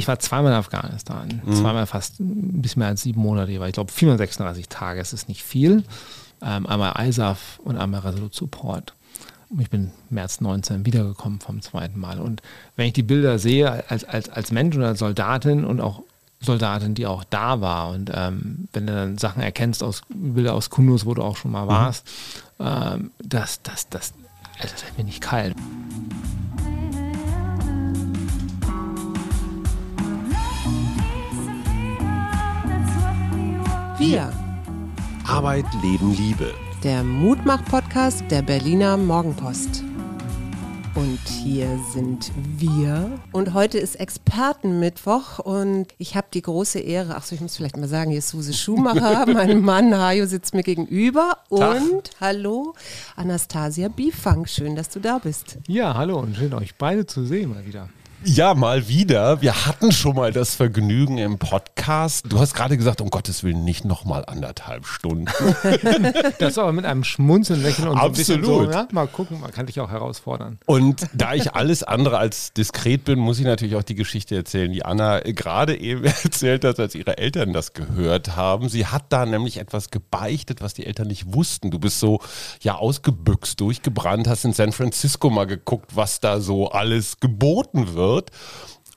ich war zweimal in Afghanistan, mhm. zweimal fast ein bisschen mehr als sieben Monate, ich glaube 436 Tage, es ist nicht viel. Ähm, einmal ISAF und einmal Resolute Support. Ich bin März 19 wiedergekommen vom zweiten Mal. Und wenn ich die Bilder sehe als, als, als Mensch und als Soldatin und auch Soldatin, die auch da war. Und ähm, wenn du dann Sachen erkennst aus Bilder aus Kundus, wo du auch schon mal mhm. warst, mhm. ähm, das, das, das, also das wird mir nicht kalt. Wir. Arbeit, Leben, Liebe. Der Mutmach-Podcast der Berliner Morgenpost. Und hier sind wir. Und heute ist Expertenmittwoch und ich habe die große Ehre, ach so, ich muss vielleicht mal sagen, hier ist Suse Schumacher, mein Mann Hajo sitzt mir gegenüber und Tag. hallo Anastasia Bifang, schön, dass du da bist. Ja, hallo und schön euch beide zu sehen mal wieder. Ja, mal wieder. Wir hatten schon mal das Vergnügen im Podcast. Du hast gerade gesagt, um Gottes Willen nicht nochmal anderthalb Stunden. das aber mit einem Schmunzeln lächeln und Absolut. so ein bisschen so, ja, mal gucken, man kann dich auch herausfordern. Und da ich alles andere als diskret bin, muss ich natürlich auch die Geschichte erzählen, die Anna gerade eben erzählt hat, als ihre Eltern das gehört haben. Sie hat da nämlich etwas gebeichtet, was die Eltern nicht wussten. Du bist so ja ausgebüxt, durchgebrannt, hast in San Francisco mal geguckt, was da so alles geboten wird wird.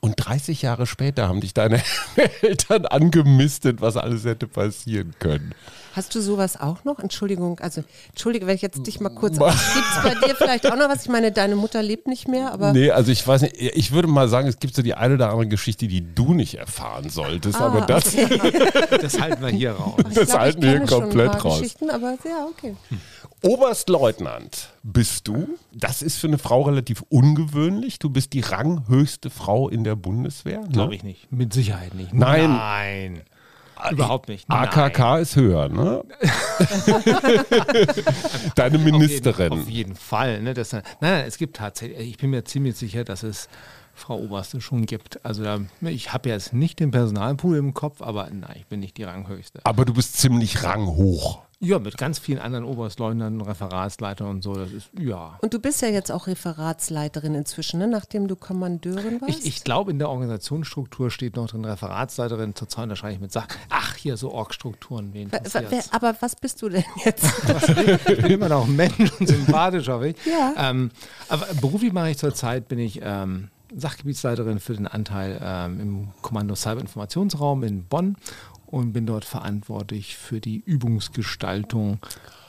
Und 30 Jahre später haben dich deine Eltern angemistet, was alles hätte passieren können. Hast du sowas auch noch? Entschuldigung, also entschuldige, wenn ich jetzt dich mal kurz. Gibt es bei dir vielleicht auch noch was? Ich meine, deine Mutter lebt nicht mehr, aber. Nee, also ich weiß nicht, ich würde mal sagen, es gibt so die eine oder andere Geschichte, die du nicht erfahren solltest, ah, aber das. Okay. das halten wir hier raus. Das glaub, halten wir hier komplett raus. Geschichten, aber ja, okay. Oberstleutnant bist du. Das ist für eine Frau relativ ungewöhnlich. Du bist die ranghöchste Frau in der Bundeswehr. Ne? Glaube ich nicht. Mit Sicherheit nicht. Nein. Nein. Überhaupt nicht. AKK Nein. ist höher, ne? Deine Ministerin. Auf jeden, auf jeden Fall. Ne? Das, nein, nein, es gibt tatsächlich, ich bin mir ziemlich sicher, dass es Frau Oberste schon gibt. Also da, ich habe jetzt nicht den Personalpool im Kopf, aber nein, ich bin nicht die Ranghöchste. Aber du bist ziemlich ranghoch. Ja, mit ganz vielen anderen Oberstleutnanten, Referatsleitern und so. Das ist, ja. Und du bist ja jetzt auch Referatsleiterin inzwischen, ne? nachdem du Kommandeurin warst? Ich, ich glaube, in der Organisationsstruktur steht noch drin Referatsleiterin. Zur Zeit wahrscheinlich mit Sach. Ach, hier so Org-Strukturen. Aber was bist du denn jetzt? ich bin immer noch Mensch und sympathisch, hoffe ich. Ja. Ähm, aber beruflich mache ich zurzeit, bin ich ähm, Sachgebietsleiterin für den Anteil ähm, im Kommando Cyberinformationsraum in Bonn und bin dort verantwortlich für die Übungsgestaltung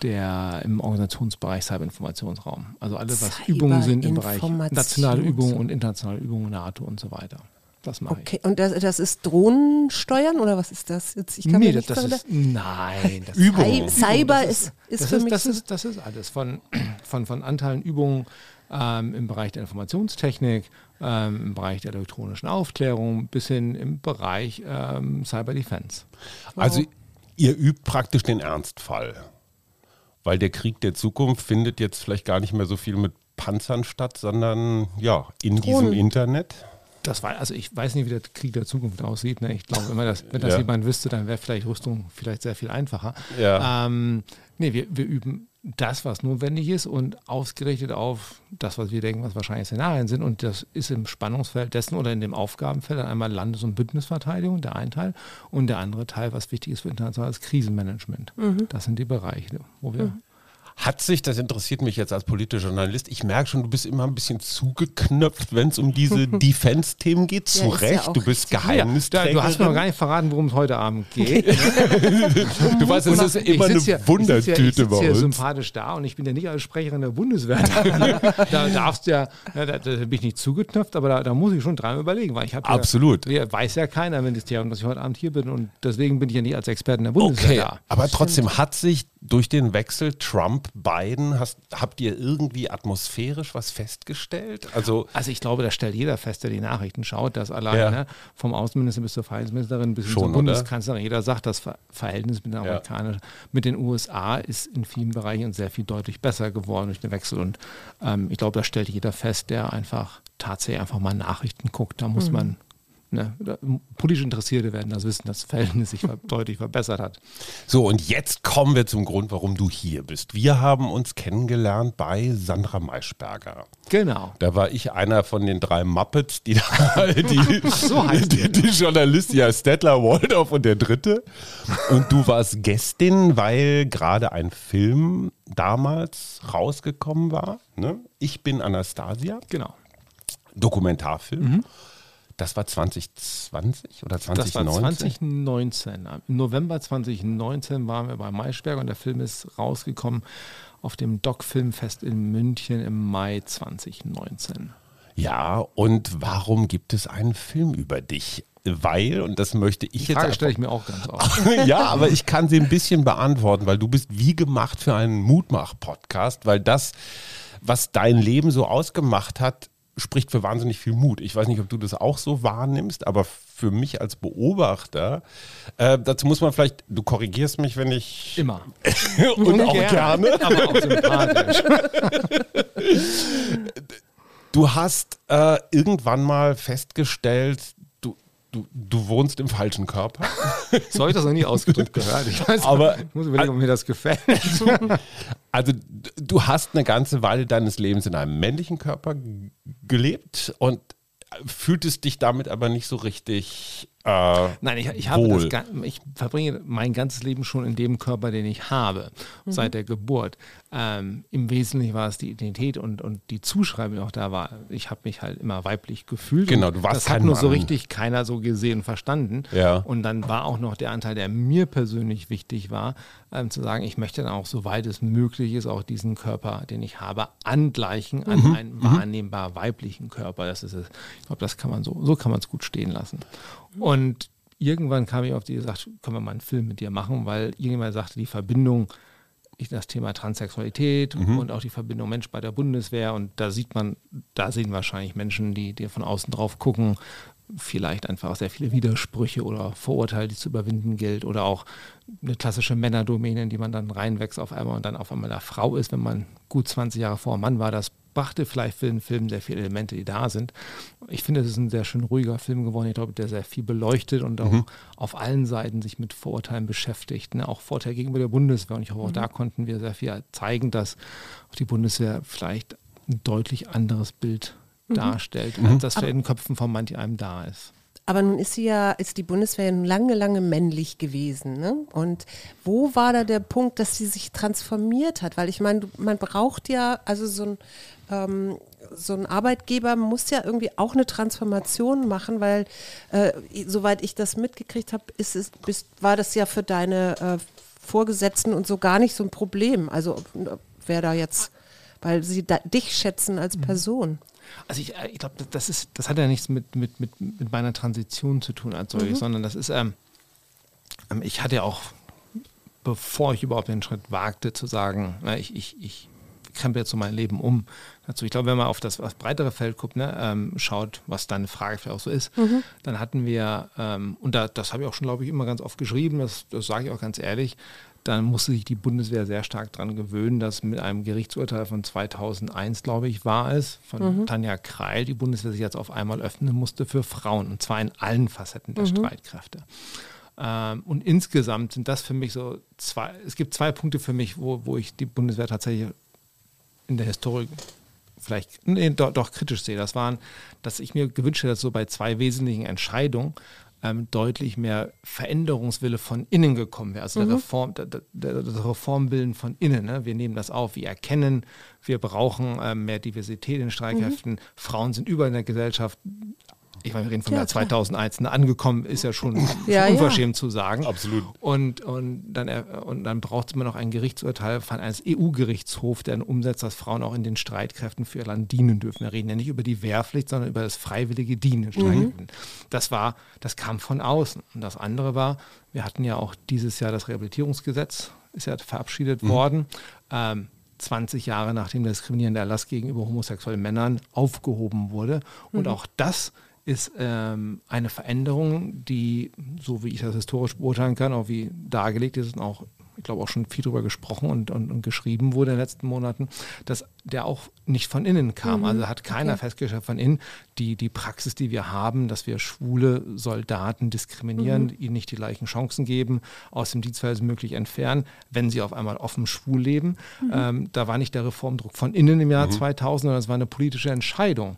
der im Organisationsbereich Cyberinformationsraum. Also alles, was Übungen sind im Bereich nationale Übungen und internationale Übungen, NATO und so weiter. Das mache okay. ich. Und das, das ist Drohnensteuern oder was ist das? Jetzt, ich kann nee, das, das ist, nein. Das Übung. Cyber ist, ist, das für ist, mich das, ist, das ist alles von, von, von Anteilen Übungen ähm, im Bereich der Informationstechnik, ähm, im Bereich der elektronischen Aufklärung bis hin im Bereich ähm, Cyber Defense. Also ihr übt praktisch den Ernstfall, weil der Krieg der Zukunft findet jetzt vielleicht gar nicht mehr so viel mit Panzern statt, sondern ja, in Drohnen. diesem Internet. Das war, also ich weiß nicht, wie der Krieg der Zukunft aussieht. Ne? Ich glaube, immer, dass, wenn das ja. jemand wüsste, dann wäre vielleicht Rüstung vielleicht sehr viel einfacher. Ja. Ähm, nee, wir, wir üben das, was notwendig ist und ausgerichtet auf das, was wir denken, was wahrscheinlich Szenarien sind. Und das ist im Spannungsfeld dessen oder in dem Aufgabenfeld einmal Landes- und Bündnisverteidigung, der ein Teil, und der andere Teil, was wichtig ist für internationales Krisenmanagement. Mhm. Das sind die Bereiche, wo wir mhm. Hat sich, das interessiert mich jetzt als politischer Journalist, ich merke schon, du bist immer ein bisschen zugeknöpft, wenn es um diese Defense-Themen geht. Zu ja, Recht, ja du bist Geheimnisträger. Du hast mir noch gar nicht verraten, worum es heute Abend geht. du weißt, es ist immer eine ja, Wundertüte ich ja, bei uns. Ich sympathisch da und ich bin ja nicht als Sprecherin der Bundeswehr. da darfst du ja, da, da, bin ich nicht zugeknöpft, aber da, da muss ich schon dreimal überlegen, weil ich habe Absolut. Ja, weiß ja keiner im Ministerium, dass ich heute Abend hier bin und deswegen bin ich ja nicht als Expertin der Bundeswehr okay, da. Aber trotzdem hat sich durch den Wechsel Trump Biden hast, habt ihr irgendwie atmosphärisch was festgestellt? Also, also ich glaube, da stellt jeder fest, der die Nachrichten schaut, dass alleine ja. ne, vom Außenminister bis zur Verteidigungsministerin bis zur Bundeskanzlerin, jeder sagt, das Verhältnis mit den Amerikanern, ja. mit den USA ist in vielen Bereichen sehr viel deutlich besser geworden durch den Wechsel. Und ähm, ich glaube, da stellt jeder fest, der einfach tatsächlich einfach mal Nachrichten guckt. Da muss mhm. man Ne? Politisch Interessierte werden das wissen, dass das Verhältnis sich deutlich verbessert hat. So, und jetzt kommen wir zum Grund, warum du hier bist. Wir haben uns kennengelernt bei Sandra Maischberger. Genau. Da war ich einer von den drei Muppets, die da, die, so die, die Journalistin, ja, Stettler, Waldorf und der dritte. Und du warst Gästin, weil gerade ein Film damals rausgekommen war. Ne? Ich bin Anastasia. Genau. Dokumentarfilm. Mhm. Das war 2020 oder 2019? Das war 2019. Im November 2019 waren wir bei Maischberg und der Film ist rausgekommen auf dem Doc-Filmfest in München im Mai 2019. Ja, und warum gibt es einen Film über dich? Weil, und das möchte ich Die jetzt. Frage stelle ich mir auch ganz oft. ja, aber ich kann sie ein bisschen beantworten, weil du bist wie gemacht für einen Mutmach-Podcast, weil das, was dein Leben so ausgemacht hat, spricht für wahnsinnig viel Mut. Ich weiß nicht, ob du das auch so wahrnimmst, aber für mich als Beobachter, äh, dazu muss man vielleicht, du korrigierst mich, wenn ich. Immer. und auch gerne. Aber auch sympathisch. du hast äh, irgendwann mal festgestellt, du, du wohnst im falschen Körper. So habe ich das noch nie ausgedrückt gehört. Ich, weiß, Aber, ich muss überlegen, ob mir das gefällt. Also du hast eine ganze Weile deines Lebens in einem männlichen Körper gelebt und fühltest dich damit aber nicht so richtig äh, Nein, ich, ich, habe das, ich verbringe mein ganzes Leben schon in dem Körper, den ich habe, mhm. seit der Geburt. Ähm, Im Wesentlichen war es die Identität und, und die Zuschreibung auch da war. Ich habe mich halt immer weiblich gefühlt. Genau, du warst Das hat nur Mann. so richtig keiner so gesehen und verstanden. Ja. Und dann war auch noch der Anteil, der mir persönlich wichtig war, ähm, zu sagen, ich möchte dann auch, soweit es möglich ist, auch diesen Körper, den ich habe, angleichen an mhm. einen mhm. wahrnehmbar weiblichen Körper. Das ist es. Ich glaube, das kann man so, so kann man es gut stehen lassen. Und irgendwann kam ich auf die gesagt, können wir mal einen Film mit dir machen, weil irgendjemand sagte, die Verbindung, das Thema Transsexualität mhm. und auch die Verbindung Mensch bei der Bundeswehr. Und da sieht man, da sehen wahrscheinlich Menschen, die, die von außen drauf gucken, vielleicht einfach auch sehr viele Widersprüche oder Vorurteile, die zu überwinden gilt oder auch eine klassische Männerdomäne, in die man dann reinwächst auf einmal und dann auf einmal eine Frau ist, wenn man gut 20 Jahre vor Mann war. Das brachte vielleicht für den Film sehr viele Elemente, die da sind. Ich finde, es ist ein sehr schön ruhiger Film geworden. Ich glaube, der sehr viel beleuchtet und auch mhm. auf allen Seiten sich mit Vorurteilen beschäftigt. Ne? Auch Vorteil gegenüber der Bundeswehr. Und ich hoffe, auch mhm. da konnten wir sehr viel zeigen, dass die Bundeswehr vielleicht ein deutlich anderes Bild mhm. darstellt, als das für in den Köpfen von manch einem da ist. Aber nun ist sie ja, ist die Bundeswehr lange, lange männlich gewesen. Ne? Und wo war da der Punkt, dass sie sich transformiert hat? Weil ich meine, man braucht ja, also so ein, ähm, so ein Arbeitgeber muss ja irgendwie auch eine Transformation machen, weil äh, soweit ich das mitgekriegt habe, ist es, bist, war das ja für deine äh, Vorgesetzten und so gar nicht so ein Problem. Also wer da jetzt, weil sie da, dich schätzen als mhm. Person. Also ich, äh, ich glaube, das ist, das hat ja nichts mit, mit, mit, mit meiner Transition zu tun als solches, mhm. sondern das ist, ähm, ähm, ich hatte ja auch, bevor ich überhaupt den Schritt wagte, zu sagen, na, ich, ich, ich krempe jetzt so mein Leben um. Dazu, ich glaube, wenn man auf das, das breitere Feld guckt, ne, ähm, schaut, was deine Frage vielleicht auch so ist, mhm. dann hatten wir, ähm, und da, das habe ich auch schon, glaube ich, immer ganz oft geschrieben, das, das sage ich auch ganz ehrlich, dann musste sich die Bundeswehr sehr stark daran gewöhnen, dass mit einem Gerichtsurteil von 2001, glaube ich, war es, von mhm. Tanja Kreil, die Bundeswehr sich jetzt auf einmal öffnen musste für Frauen, und zwar in allen Facetten der mhm. Streitkräfte. Ähm, und insgesamt sind das für mich so zwei, es gibt zwei Punkte für mich, wo, wo ich die Bundeswehr tatsächlich in der Historie vielleicht nee, doch, doch, kritisch sehe. Das waren, dass ich mir gewünscht hätte, dass so bei zwei wesentlichen Entscheidungen ähm, deutlich mehr Veränderungswille von innen gekommen wäre. Also mhm. der Reform, der, der, das Reformbilden von innen. Ne? Wir nehmen das auf, wir erkennen, wir brauchen ähm, mehr Diversität in Streitkräften. Mhm. Frauen sind überall in der Gesellschaft ich meine, wir reden von ja, Jahr 2001, ne, angekommen ist ja schon ja, unverschämt ja. zu sagen. Absolut. Und, und dann, und dann braucht es immer noch ein Gerichtsurteil von eines EU-Gerichtshofs, der dann umsetzt, dass Frauen auch in den Streitkräften für ihr Land dienen dürfen. Wir reden ja nicht über die Wehrpflicht, sondern über das freiwillige Dienen in Mhm. Das war, das kam von außen. Und das andere war, wir hatten ja auch dieses Jahr das Rehabilitierungsgesetz, ist ja verabschiedet mhm. worden. Ähm, 20 Jahre nachdem der diskriminierende Erlass gegenüber homosexuellen Männern aufgehoben wurde. Und mhm. auch das ist ähm, eine Veränderung, die, so wie ich das historisch beurteilen kann, auch wie dargelegt ist und auch glaube auch schon viel darüber gesprochen und, und, und, geschrieben wurde in den letzten Monaten, dass der auch nicht von innen kam. Mhm. Also hat keiner okay. festgestellt von innen, die, die Praxis, die wir haben, dass wir schwule Soldaten diskriminieren, mhm. ihnen nicht die gleichen Chancen geben, aus dem Dienstverhältnis möglich entfernen, wenn sie auf einmal offen schwul leben. Mhm. Ähm, da war nicht der Reformdruck von innen im Jahr 2000, mhm. sondern es war eine politische Entscheidung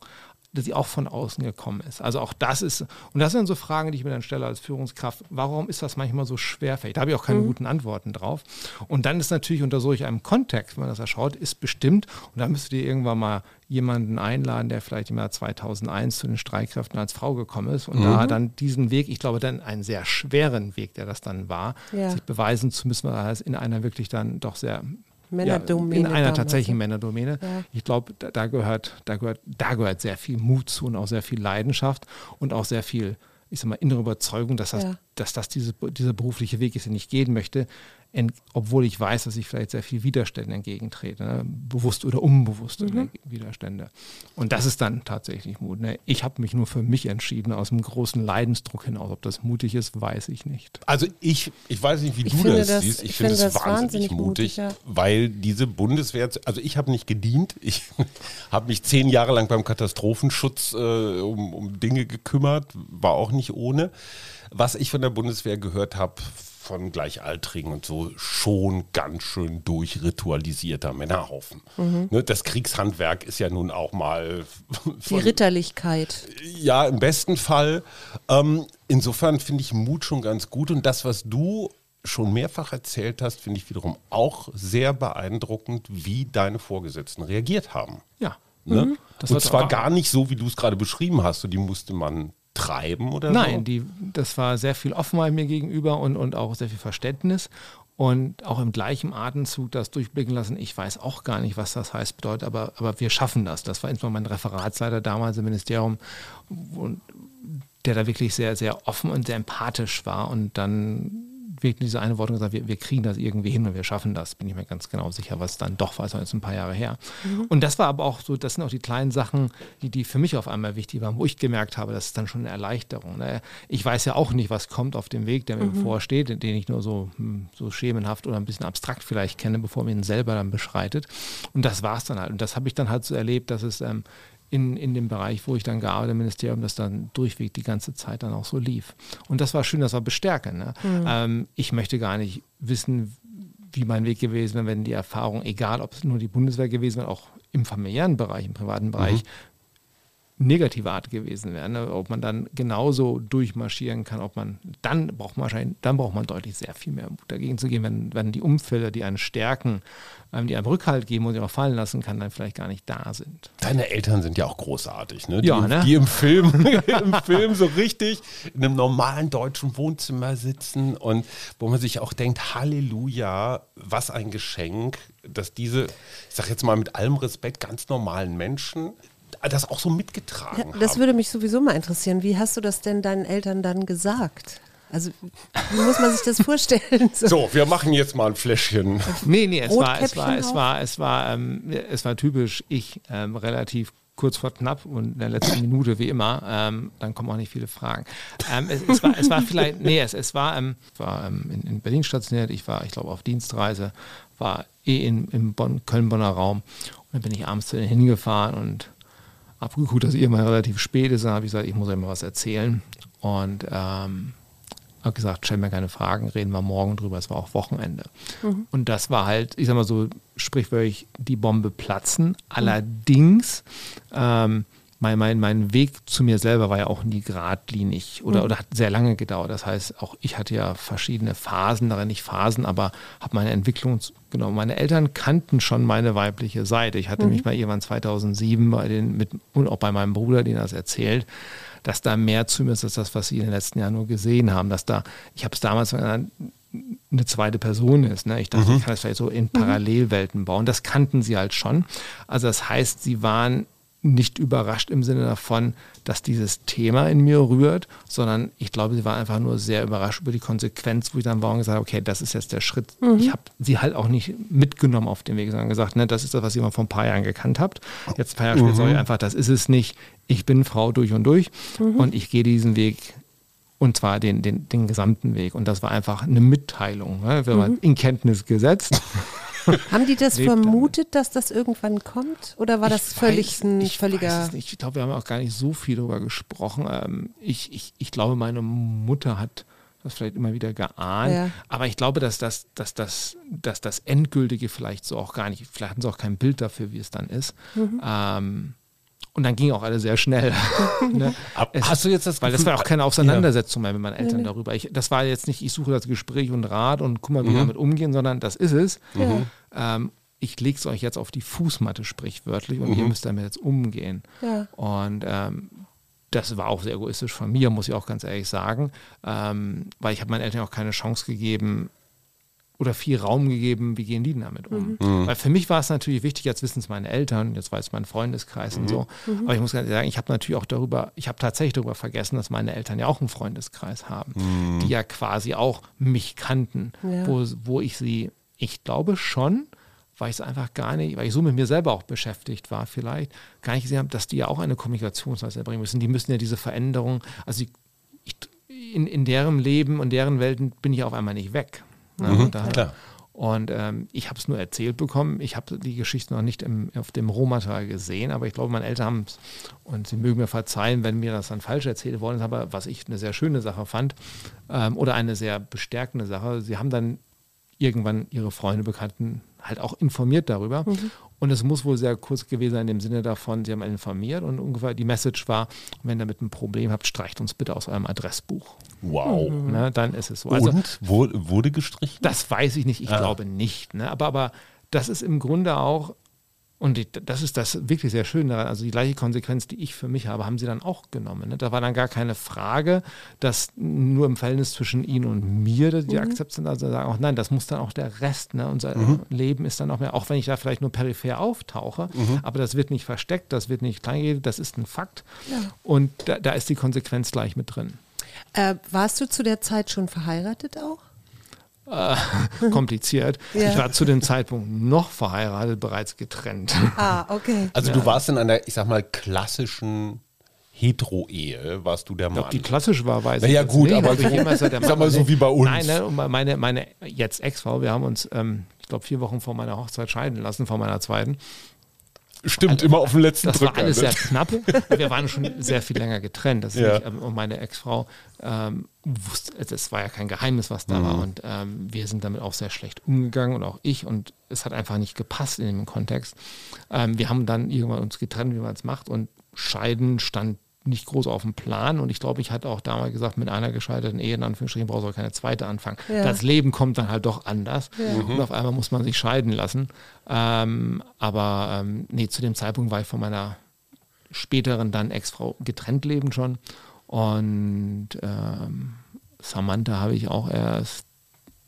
dass sie auch von außen gekommen ist. Also auch das ist, und das sind so Fragen, die ich mir dann stelle als Führungskraft, warum ist das manchmal so schwerfällig? Da habe ich auch keine mhm. guten Antworten drauf. Und dann ist natürlich unter solch einem Kontext, wenn man das erschaut, ist bestimmt, und da müsstet ihr irgendwann mal jemanden einladen, der vielleicht im Jahr 2001 zu den Streitkräften als Frau gekommen ist und mhm. da dann diesen Weg, ich glaube dann einen sehr schweren Weg, der das dann war, ja. sich beweisen zu müssen, weil er in einer wirklich dann doch sehr Männerdomäne. Ja, in einer tatsächlichen Männerdomäne. Ja. Ich glaube, da, da, gehört, da, gehört, da gehört sehr viel Mut zu und auch sehr viel Leidenschaft und auch sehr viel, ich sag mal, innere Überzeugung, dass das, ja. dass das diese, dieser berufliche Weg ist, den ich gehen möchte obwohl ich weiß, dass ich vielleicht sehr viel Widerständen entgegentrete, ne? bewusst oder unbewusste mhm. Widerstände. Und das ist dann tatsächlich Mut. Ne? Ich habe mich nur für mich entschieden, aus einem großen Leidensdruck hinaus. Ob das mutig ist, weiß ich nicht. Also ich, ich weiß nicht, wie ich du das, das, siehst. Ich, ich finde es wahnsinnig, wahnsinnig mutig, mutig ja. weil diese Bundeswehr, also ich habe nicht gedient. Ich habe mich zehn Jahre lang beim Katastrophenschutz äh, um, um Dinge gekümmert, war auch nicht ohne. Was ich von der Bundeswehr gehört habe, von Gleichaltrigen und so schon ganz schön durchritualisierter Männerhaufen. Mhm. Ne, das Kriegshandwerk ist ja nun auch mal. Die Ritterlichkeit. Ja, im besten Fall. Ähm, insofern finde ich Mut schon ganz gut und das, was du schon mehrfach erzählt hast, finde ich wiederum auch sehr beeindruckend, wie deine Vorgesetzten reagiert haben. Ja. Ne? Mhm. Und zwar gar nicht so, wie du es gerade beschrieben hast. So, die musste man treiben oder Nein, so? Nein, das war sehr viel Offenheit mir gegenüber und, und auch sehr viel Verständnis. Und auch im gleichen Atemzug das durchblicken lassen. Ich weiß auch gar nicht, was das heißt, bedeutet, aber, aber wir schaffen das. Das war insbesondere mein Referatsleiter damals im Ministerium, der da wirklich sehr, sehr offen und sehr empathisch war und dann wirklich diese eine Worte gesagt, wir, wir kriegen das irgendwie hin und wir schaffen das, bin ich mir ganz genau sicher, was dann doch war, ist jetzt ein paar Jahre her. Mhm. Und das war aber auch so, das sind auch die kleinen Sachen, die, die für mich auf einmal wichtig waren, wo ich gemerkt habe, das ist dann schon eine Erleichterung. Ne? Ich weiß ja auch nicht, was kommt auf dem Weg, der mir mhm. bevorsteht, den ich nur so, hm, so schemenhaft oder ein bisschen abstrakt vielleicht kenne, bevor man ihn selber dann beschreitet. Und das war es dann halt. Und das habe ich dann halt so erlebt, dass es ähm, in, in dem Bereich, wo ich dann gearbeitet im Ministerium, das dann durchweg die ganze Zeit dann auch so lief. Und das war schön, das war bestärkend. Ne? Mhm. Ähm, ich möchte gar nicht wissen, wie mein Weg gewesen wäre, wenn die Erfahrung, egal ob es nur die Bundeswehr gewesen wäre, auch im familiären Bereich, im privaten Bereich, mhm negative Art gewesen wäre. Ne? Ob man dann genauso durchmarschieren kann, ob man, dann braucht man wahrscheinlich, dann braucht man deutlich sehr viel mehr Mut dagegen zu gehen, wenn, wenn die Umfelder, die einen stärken, ähm, die einem Rückhalt geben und sie auch fallen lassen kann, dann vielleicht gar nicht da sind. Deine Eltern sind ja auch großartig, ne? Die, ja, ne? die im Film, im Film so richtig in einem normalen deutschen Wohnzimmer sitzen und wo man sich auch denkt, Halleluja, was ein Geschenk, dass diese, ich sag jetzt mal mit allem Respekt, ganz normalen Menschen das auch so mitgetragen ja, Das haben. würde mich sowieso mal interessieren. Wie hast du das denn deinen Eltern dann gesagt? Also, wie muss man sich das vorstellen? So, so wir machen jetzt mal ein Fläschchen. Nee, nee, es war, es war, es war, es war, ähm, es war typisch ich, ähm, relativ kurz vor knapp und in der letzten Minute wie immer, ähm, dann kommen auch nicht viele Fragen. Ähm, es, es, war, es war vielleicht, nee, es, es war, ähm, war ähm, in, in, Berlin stationiert, ich war, ich glaube, auf Dienstreise, war eh in, im Bonn, Köln-Bonner Raum und dann bin ich abends zu denen hingefahren und abgeguckt, dass ihr mal relativ spät ist. Dann habe ich gesagt, ich muss euch mal was erzählen. Und ähm, habe gesagt, stell mir keine Fragen, reden wir morgen drüber. Es war auch Wochenende. Mhm. Und das war halt, ich sag mal so, sprichwörtlich die Bombe platzen. Allerdings ähm, mein, mein, mein Weg zu mir selber war ja auch nie geradlinig oder, mhm. oder hat sehr lange gedauert. Das heißt, auch ich hatte ja verschiedene Phasen, darin nicht Phasen, aber habe meine Entwicklung genommen. Meine Eltern kannten schon meine weibliche Seite. Ich hatte mhm. mich mal irgendwann 2007 bei den, mit, und auch bei meinem Bruder, den das erzählt, dass da mehr zu mir ist als das, was sie in den letzten Jahren nur gesehen haben. Dass da, ich habe es damals eine zweite Person ist. Ne? Ich dachte, mhm. ich kann das vielleicht so in Parallelwelten bauen. Das kannten sie halt schon. Also das heißt, sie waren nicht überrascht im Sinne davon, dass dieses Thema in mir rührt, sondern ich glaube, sie war einfach nur sehr überrascht über die Konsequenz, wo ich dann war und gesagt habe, okay, das ist jetzt der Schritt. Mhm. Ich habe sie halt auch nicht mitgenommen auf dem Weg, sondern gesagt, ne, das ist das, was ihr mal vor ein paar Jahren gekannt habt. Jetzt ein paar Jahre später mhm. sage ich einfach, das ist es nicht. Ich bin Frau durch und durch mhm. und ich gehe diesen Weg Und zwar den, den, den gesamten Weg. Und das war einfach eine Mitteilung. Ne? Wir waren in Kenntnis gesetzt. Haben die das Lebt damit. vermutet, dass das irgendwann kommt? Oder war das Ich völlig weiß- ein ich völliger. Weiß es nicht. Ich glaube, wir haben auch gar nicht so viel darüber gesprochen. Ähm, ich, ich, ich glaube, meine Mutter hat das vielleicht immer wieder geahnt. Ja. Aber ich glaube, dass das, dass, das, dass das Endgültige vielleicht so auch gar nicht, vielleicht hatten sie auch kein Bild dafür, wie es dann ist. Mhm. Ähm, und dann ging auch alles sehr schnell. ne? Ab- Es- hast du jetzt das Weil das war auch keine Auseinandersetzung mehr mit meinen Eltern darüber. Ich, das war jetzt nicht, ich suche das Gespräch und Rat und guck mal, wie wir damit umgehen, sondern das ist es. Ähm, ich lege es euch jetzt auf die Fußmatte sprichwörtlich und ihr müsst damit jetzt umgehen. Ja. Und ähm, das war auch sehr egoistisch von mir, muss ich auch ganz ehrlich sagen, ähm, weil ich habe meinen Eltern auch keine Chance gegeben oder viel Raum gegeben, wie gehen die denn damit um? Weil für mich war es natürlich wichtig, jetzt wissen es meine Eltern, jetzt weiß mein Freundeskreis und so. Aber ich muss ganz ehrlich sagen, ich habe natürlich auch darüber, ich habe tatsächlich darüber vergessen, dass meine Eltern ja auch einen Freundeskreis haben, die ja quasi auch mich kannten, Ja. wo, wo ich sie, ich glaube schon, weil ich es einfach gar nicht, weil ich so mit mir selber auch beschäftigt war, vielleicht, gar nicht gesehen habe, dass die ja auch eine Kommunikationsweise bringen müssen. Die müssen ja diese Veränderung, also die, ich, in, in deren Leben und deren Welten bin ich auf einmal nicht weg. Ne? und da, klar. und ähm, ich habe es nur erzählt bekommen. Ich habe die Geschichte noch nicht im, auf dem Rohmaterial gesehen, aber ich glaube, meine Eltern haben es, und sie mögen mir verzeihen, wenn mir das dann falsch erzählt worden ist, aber was ich eine sehr schöne Sache fand ähm, oder eine sehr bestärkende Sache, sie haben dann irgendwann ihre Freunde, Bekannten halt auch informiert darüber. Und es muss wohl sehr kurz gewesen sein im Sinne davon, sie haben informiert und ungefähr die Message war, wenn ihr damit ein Problem habt, streicht uns bitte aus eurem Adressbuch. Wow. Ne, dann ist es so. Also, Und wurde gestrichen? das weiß ich nicht, ich glaube nicht. Ne? Aber, aber das ist im Grunde auch, und die, das ist das wirklich sehr Schöne daran, also die gleiche Konsequenz, die ich für mich habe, haben sie dann auch genommen. Ne? Da war dann gar keine Frage, dass nur im Verhältnis zwischen ihnen und mir die Mhm. Akzeptanz, also sagen auch, nein, das muss dann auch der Rest, ne? unser Leben ist dann auch mehr, auch wenn ich da vielleicht nur peripher auftauche, Mhm. aber das wird nicht versteckt, das wird nicht kleingeredet, das ist ein Fakt. Ja. Und da, da ist die Konsequenz gleich mit drin. Äh, warst du zu der Zeit schon verheiratet auch? kompliziert. Ja. Ich war zu dem Zeitpunkt noch verheiratet, bereits getrennt. Ah, okay. Also du warst in einer, ich sag mal, klassischen Hetero-Ehe, warst du der Mann. Ob die klassisch war, weiß Na ich ja, gut, nicht. aber so- ich sag mal Mann- so wie bei uns. Nein, ne, und meine, meine jetzt Ex-Frau, wir haben uns, ähm, ich glaube, vier Wochen vor meiner Hochzeit scheiden lassen, vor meiner zweiten. Stimmt, immer auf den letzten Das Drücker. war alles ne? sehr knapp. Wir waren schon sehr viel länger getrennt. Das Ja. nicht, ähm, und meine Ex-Frau ähm, wusste, es war ja kein Geheimnis, was da Mhm. war. Und ähm, wir sind damit auch sehr schlecht umgegangen und auch ich. Und es hat einfach nicht gepasst in dem Kontext. Ähm, wir haben dann irgendwann uns getrennt, wie man es macht. Und Scheiden stand nicht groß auf dem Plan. Und ich glaube, ich hatte auch damals gesagt, mit einer gescheiterten Ehe, in Anführungsstrichen, brauchst du auch keine zweite anfangen. Ja. Das Leben kommt dann halt doch anders. Ja. Und auf einmal muss man sich scheiden lassen. Ähm, aber ähm, nee, zu dem Zeitpunkt war ich von meiner späteren dann Ex-Frau getrennt leben schon. Und ähm, Samantha habe ich auch erst,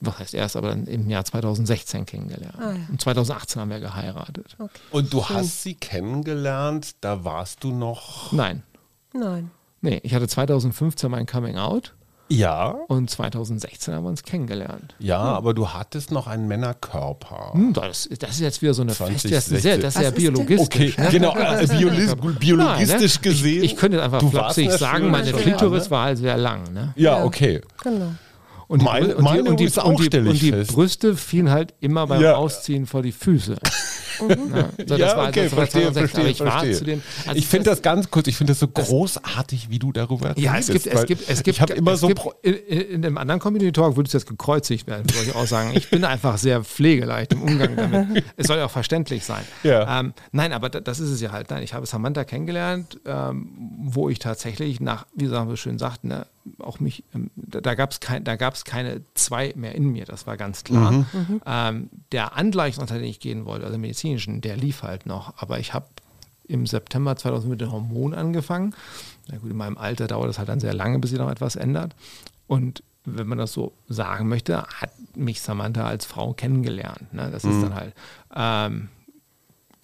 was heißt erst, aber dann im Jahr 2016 kennengelernt. Ah, ja. Und 2018 haben wir geheiratet. okay. Und du hast sie kennengelernt, da warst du noch. Nein, Nein. nee, ich hatte 2015 mein Coming Out Ja, und 2016 haben wir uns kennengelernt. ja, aber du hattest noch einen Männerkörper. Hm, das, das ist jetzt wieder so eine 20, Feste, das ist sehr, das ist denn- biologistisch. Okay, ne? genau, äh, biologisch, biologistisch Nein, ne? gesehen. Ich, ich könnte einfach flapsig sagen, meine Klitoris war halt sehr lang. Ne? Ja, Ja. okay. Genau. Und die, Meine- und die, meine und die, und die, und die fest. Brüste fielen halt immer beim Ja. Ausziehen vor die Füße. Ja, so, das ja, war- okay, das war verstehe, 2016, verstehe, ich war verstehe. zu dem- also ich finde das- das ganz kurz, ich finde das so großartig, wie du darüber Ja, redest. es gibt, es gibt, es gibt, Ich habe immer es so. gibt, in, in, in einem anderen Community Talk würdest du jetzt gekreuzigt werden, würde ich auch sagen. Ich bin einfach sehr pflegeleicht im Umgang damit. Es soll ja auch verständlich sein. Ja. Ähm, nein, aber da- das ist es ja halt. Nein, ich habe Samantha kennengelernt, ähm, wo ich tatsächlich nach, wie sagen wir schön sagt, ne, auch mich, ähm, da, da gab es kein, da keine zwei mehr in mir, das war ganz klar. Mhm. Ähm, der Angleichungsanteil, den ich gehen wollte, also den medizinischen, der lief halt noch. Aber ich habe im September 2000 mit den Hormonen angefangen. Na gut, in meinem Alter dauert es halt dann sehr lange, bis sich noch etwas ändert. Und wenn man das so sagen möchte, hat mich Samantha als Frau kennengelernt. Ne? Das ist dann halt, ähm,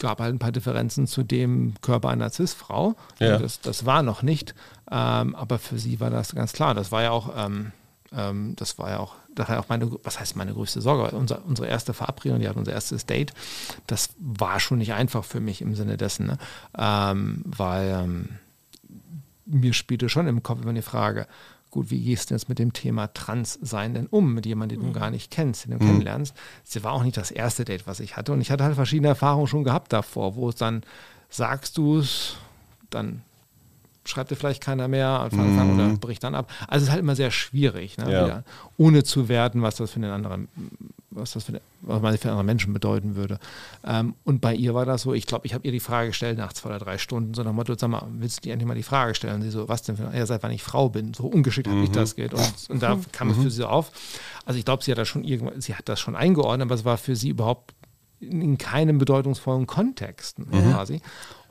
gab halt ein paar Differenzen zu dem Körper einer Cis-Frau. Ja. Das, das war noch nicht. Ähm, aber für sie war das ganz klar. Das war ja auch, ähm, ähm, das war ja auch, das war ja auch meine, was heißt meine größte Sorge? Unser, unsere erste Verabredung, die hatten unser erstes Date, das war schon nicht einfach für mich im Sinne dessen, ne? ähm, weil ähm, mir spielte schon im Kopf immer die Frage, gut, wie gehst du jetzt mit dem Thema Transsein denn um, mit jemandem, den du gar nicht kennst, den du kennenlernst. Das war auch nicht das erste Date, was ich hatte. Und ich hatte halt verschiedene Erfahrungen schon gehabt davor, wo es dann sagst du es, dann schreibt dir vielleicht keiner mehr mhm. oder bricht dann ab. Also es ist halt immer sehr schwierig, ne, Ja. ohne zu werten, was das für den anderen, was das für, was man für andere Menschen bedeuten würde. Ähm, und bei ihr war das so, ich glaube, ich habe ihr die Frage gestellt nach zwei oder drei Stunden, so nach dem Motto, sag mal, willst du dir endlich mal die Frage stellen? Und sie so, was denn für, ja, seit wann ich Frau bin. So ungeschickt hat mich das geht. Und, und da kam es für sie so auf. Also ich glaube, sie hat das schon irgendwann, sie hat das schon eingeordnet, aber es war für sie überhaupt in, in keinem bedeutungsvollen Kontext quasi.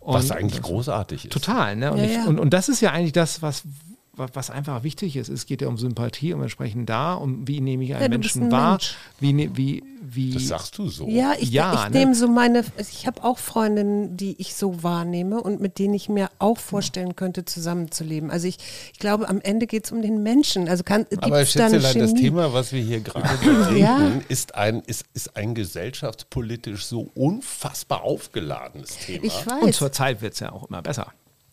Was Und eigentlich das- großartig ist. Total, ne? Und, Ja, ich, ja. Und, und das ist ja eigentlich das, was, wa- was einfach wichtig ist. Es geht ja um Sympathie, um entsprechend da, um wie nehme ich einen Ja, Menschen ein wahr, Mensch. wie, ne- wie, wie. Das sagst du so. Ja, ich, Ja, ich ne? nehme so meine, ich habe auch Freundinnen, die ich so wahrnehme und mit denen ich mir auch vorstellen könnte, zusammenzuleben. Also ich, ich glaube, am Ende geht es um den Menschen. Also kann, Aber gibt's da eine Schätzelein, das Chemie? Thema, was wir hier gerade bereden, Ja. ist, ein, ist, ist ein gesellschaftspolitisch so unfassbar aufgeladenes Thema. Ich weiß. und zur Zeit wird es ja auch immer besser.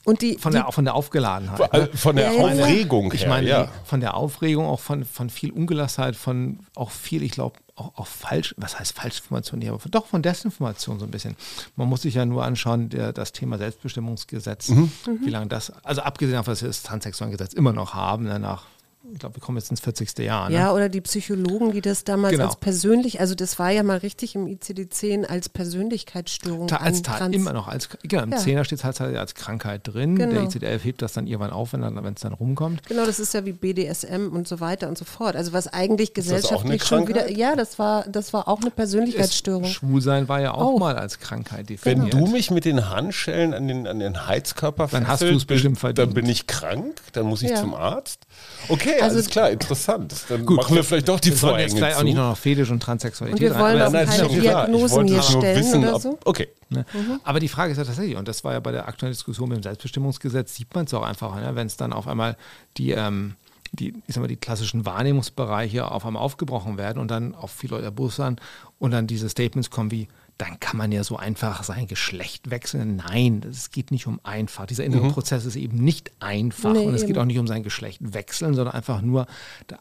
Und die, Von die, der, von der Aufgeladenheit. Von- Ne? äh, Von der Ja, ja, ja. Aufregung Ich her, meine, ja. die- von der Aufregung, auch von, von viel Ungelassenheit, von auch viel, ich glaube, auch, auch falsch, was heißt Falschinformation hier, aber von, doch von Desinformation so ein bisschen. Man muss sich ja nur anschauen, der, das Thema Selbstbestimmungsgesetz, Mhm. wie lange das, also abgesehen davon, dass wir das Transsexuellengesetz immer noch haben, ne, nach, ich glaube, wir kommen jetzt ins 40. Jahr. Ne? ja, oder die Psychologen, die das damals Genau. als persönlich, also das war ja mal richtig im ICD-10 als Persönlichkeitsstörung Ta- als Ta- trans- immer noch als genau, im Ja. Zehner steht es halt als Krankheit drin. Genau. Der ICD-11 hebt das dann irgendwann auf, wenn wenn es dann rumkommt. Genau, das ist ja wie BDSM und so weiter und so fort. Also was eigentlich das auch eine gesellschaftlich schon wieder, ja, das war, das war auch eine Persönlichkeitsstörung. Es- Schwulsein war ja auch Auch. mal als Krankheit Wenn definiert. du mich mit den Handschellen an den, an den Heizkörper Dann hast fesselst, du's bestimmt verdient. Dann bin ich krank, dann muss ich Ja. zum Arzt. Okay, Also- alles klar, interessant. Dann machen wir vielleicht doch die wir sollen jetzt Vorhänge gleich auch nicht zu. nur noch Fetisch und Transsexualität Und wir wollen rein, auch Nein, das keine Diagnosen wollte hier nur stellen wissen, oder ob- so. Okay. Ne? Aber die Frage ist ja tatsächlich, und das war ja bei der aktuellen Diskussion mit dem Selbstbestimmungsgesetz, sieht man es auch einfach, ne? wenn es dann auf einmal die, ähm, die, ich sag mal, die klassischen Wahrnehmungsbereiche auf einmal aufgebrochen werden und dann auf viele Leute erbost werden und dann diese Statements kommen wie, dann kann man ja so einfach sein Geschlecht wechseln. Nein, es geht nicht um einfach. Dieser innere Prozess ist eben nicht einfach Nee, und es eben. geht auch nicht um sein Geschlecht wechseln, sondern einfach nur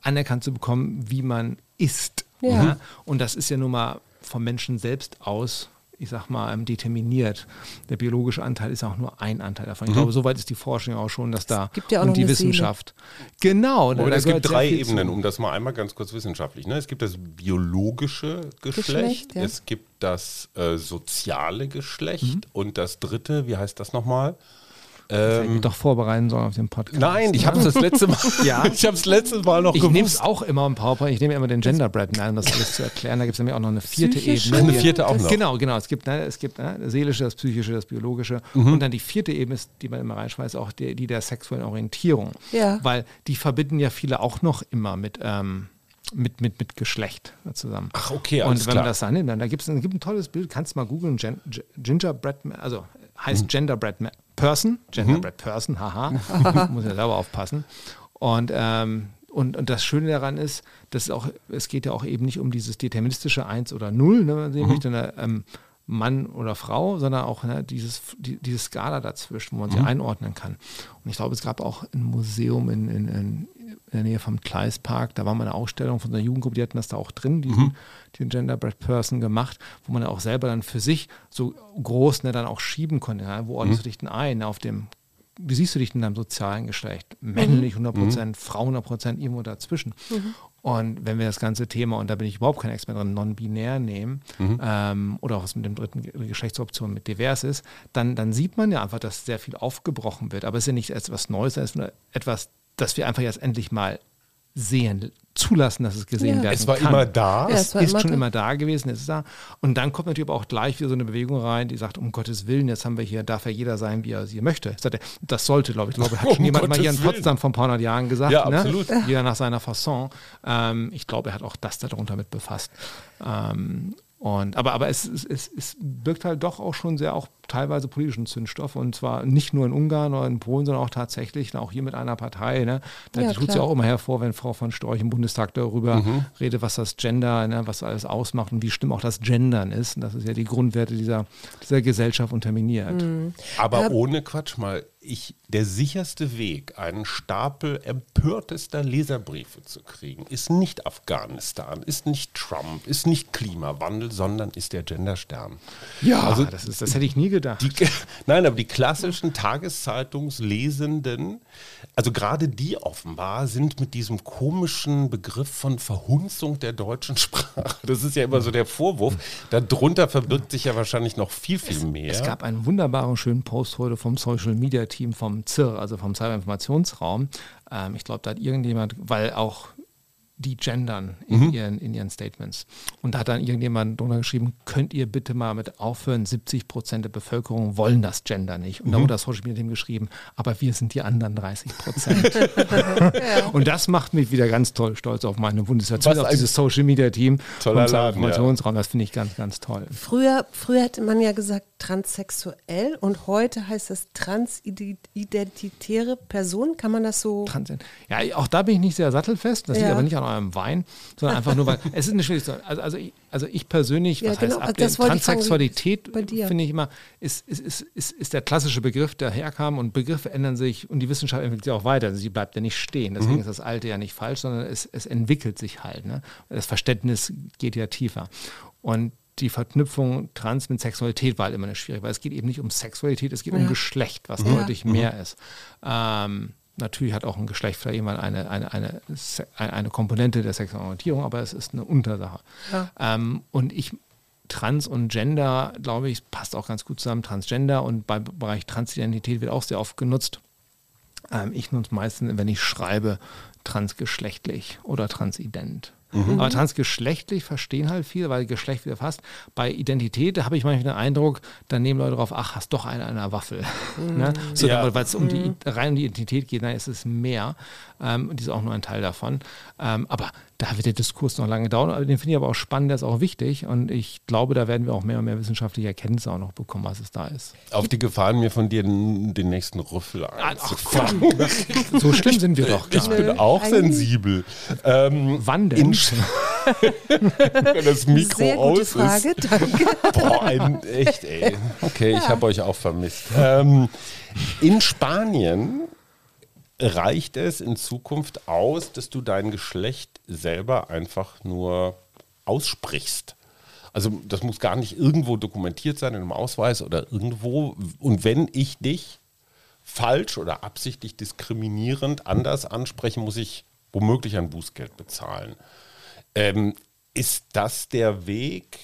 anerkannt zu bekommen, wie man ist. Ja. Ne? Und das ist ja nun mal vom Menschen selbst aus, ich sag mal, ähm, determiniert. Der biologische Anteil ist auch nur ein Anteil davon. Ich glaube, soweit ist die Forschung auch schon, dass da ja und die eine Seele. Wissenschaft. Genau. da Und es gibt drei viel zu. Ebenen, um das mal einmal ganz kurz wissenschaftlich. Ne? Es gibt das biologische Geschlecht, Geschlecht, ja. es gibt das äh, soziale Geschlecht Mhm. und das dritte, wie heißt das nochmal? Das hätte ich mich doch vorbereiten sollen auf den Podcast. Nein, ich ne? habe es das letzte Mal. Ja. ich habe es letztes Mal noch Ich nehme es auch immer im PowerPoint, ich nehme immer den Gender Bread um das alles zu erklären. Da gibt es nämlich auch noch eine vierte Psychische? Ebene. Eine vierte auch noch. Genau, genau. Es gibt, ne, es gibt ne, das seelische, das psychische, das biologische. Mhm. Und dann die vierte Ebene ist, die man immer reinschmeißt, auch die, die der sexuellen Orientierung. Ja. Weil die verbinden ja viele auch noch immer mit, ähm, mit, mit, mit Geschlecht zusammen. Ach, okay, alles Und wenn klar. man das dann nimmt, dann da gibt es gibt ein tolles Bild, kannst du mal googeln, Gen, Gingerbread, also heißt Mhm. Genderbread Person, Genderbread Person, haha, muss ja selber aufpassen. Und, ähm, und, und das Schöne daran ist, dass es auch, es geht ja auch eben nicht um dieses deterministische Eins oder Null, ne, wenn man Mhm. möchte, ne, ähm, Mann oder Frau, sondern auch ne, dieses, die, diese Skala dazwischen, wo man Mhm. sie einordnen kann. Und ich glaube, es gab auch ein Museum in, in, in, in der Nähe vom Kleispark, da war mal eine Ausstellung von einer Jugendgruppe, die hatten das da auch drin, diesen, Mhm. den Genderbread Person gemacht, wo man auch selber dann für sich so groß ne, dann auch schieben konnte. Ja, wo Mhm. ordnest du dich denn ein? Auf dem, wie siehst du dich in deinem sozialen Geschlecht? Männlich 100 Prozent, Frau 100 Prozent, irgendwo dazwischen. Und wenn wir das ganze Thema, und da bin ich überhaupt kein Experte drin, non-binär nehmen, ähm, oder auch was mit dem dritten Ge- Geschlechtsoption mit divers ist, dann, dann sieht man ja einfach, dass sehr viel aufgebrochen wird. Aber es ist ja nicht etwas Neues, es ist nur etwas, das wir einfach jetzt endlich mal sehen, zulassen, dass es gesehen Ja. werden Es war kann. immer da. Ja, Es ist immer schon da. immer da gewesen, es ist da. Und dann kommt natürlich aber auch gleich wieder so eine Bewegung rein, die sagt, um Gottes Willen, jetzt haben wir hier, darf ja jeder sein, wie er sie möchte. Ich sagte, das sollte, glaube ich, ich glaube, hat schon Um jemand mal Gottes hier in Willen. Potsdam vor ein paar hundert Jahren gesagt. Ja, ne? absolut. Jeder nach seiner Fasson. Ähm, ich glaube, er hat auch das darunter mit befasst. Ähm, und, aber aber es, es, es, es birgt halt doch auch schon sehr auch teilweise politischen Zündstoff und zwar nicht nur in Ungarn oder in Polen, sondern auch tatsächlich auch hier mit einer Partei. Ne? Da Ja, tut es ja auch immer hervor, wenn Frau von Storch im Bundestag darüber Mhm. redet, was das Gender, ne, was alles ausmacht und wie schlimm auch das Gendern ist. Und das ist ja die Grundwerte dieser, dieser Gesellschaft unterminiert. Mhm. Aber Ja. ohne Quatsch mal, ich, der sicherste Weg, einen Stapel empörtester Leserbriefe zu kriegen, ist nicht Afghanistan, ist nicht Trump, ist nicht Klimawandel, sondern ist der Genderstern. Ja, also, das, ist, das hätte ich nie gedacht. Die, nein, aber die klassischen Tageszeitungslesenden, also gerade die offenbar, sind mit diesem komischen Begriff von Verhunzung der deutschen Sprache. Das ist ja immer so der Vorwurf. Darunter verbirgt sich ja wahrscheinlich noch viel, viel es, mehr. Es gab einen wunderbaren, schönen Post heute vom Social Media Team vom ZIR, also vom Cyberinformationsraum. Ähm, ich glaube, da hat irgendjemand, weil auch die gendern in, mhm. ihren, in ihren Statements. Und da hat dann irgendjemand drunter geschrieben, könnt ihr bitte mal mit aufhören, 70 Prozent der Bevölkerung wollen das Gender nicht. Und mhm. da wurde das Social Media Team geschrieben, aber wir sind die anderen 30 Prozent. ja. Und das macht mich wieder ganz toll stolz auf meine Bundeswehr, auf dieses Social Media Team vom Informationsraum. Ja. Das finde ich ganz, ganz toll. Früher, früher hätte man ja gesagt transsexuell und heute heißt es transidentitäre Person. Kann man das so? Trans ja, auch da bin ich nicht sehr sattelfest. Das ja. liegt aber nicht an eurem Wein, sondern einfach nur, weil es ist eine schwierige also, also, ich, also ich persönlich, ja, was genau, heißt ablehnen, Transsexualität finde ich immer, ist, ist, ist, ist, ist der klassische Begriff, der herkam und Begriffe ändern sich und die Wissenschaft entwickelt sich auch weiter. Also sie bleibt ja nicht stehen. Deswegen mhm. ist das Alte ja nicht falsch, sondern es, es entwickelt sich halt. Ne? Das Verständnis geht ja tiefer. Und die Verknüpfung Trans mit Sexualität war halt immer eine schwierige, weil es geht eben nicht um Sexualität, es geht ja. um Geschlecht, was ja. deutlich mehr mhm. ist. Ähm, Natürlich hat auch ein Geschlecht vielleicht jemand eine, eine, eine, eine Komponente der sexuellen Orientierung, aber es ist eine Untersache. Ja. Ähm, und ich, Trans und Gender, glaube ich, passt auch ganz gut zusammen. Transgender und beim Bereich Transidentität wird auch sehr oft genutzt. Ähm, ich nutze meistens, wenn ich schreibe, transgeschlechtlich oder transident. Mhm. Aber transgeschlechtlich verstehen halt viele, weil Geschlecht wieder fast. Bei Identität habe ich manchmal den Eindruck, dann nehmen Leute drauf, ach, hast doch eine an der Waffel. Mhm. ne? so, ja. Weil es um die, mhm. rein um die Identität geht, nein, es ist mehr. Ähm, die ist auch nur ein Teil davon. Ähm, aber da wird der Diskurs noch lange dauern. Den finde ich aber auch spannend, der ist auch wichtig. Und ich glaube, da werden wir auch mehr und mehr wissenschaftliche Erkenntnisse auch noch bekommen, was es da ist. Auf die Gefahren, mir von dir den, den nächsten Rüffel einzufangen. so schlimm sind wir doch. Ich bin auch sensibel. Ähm, Wann denn? Wenn das Mikro Sehr gute aus Frage, ist. danke. Boah, ein, echt, ey. Okay, ja. ich habe euch auch vermisst. Ähm, in Spanien reicht es in Zukunft aus, dass du dein Geschlecht selber einfach nur aussprichst. Also das muss gar nicht irgendwo dokumentiert sein in einem Ausweis oder irgendwo. Und wenn ich dich falsch oder absichtlich diskriminierend anders anspreche, muss ich womöglich ein Bußgeld bezahlen. Ähm, ist das der Weg,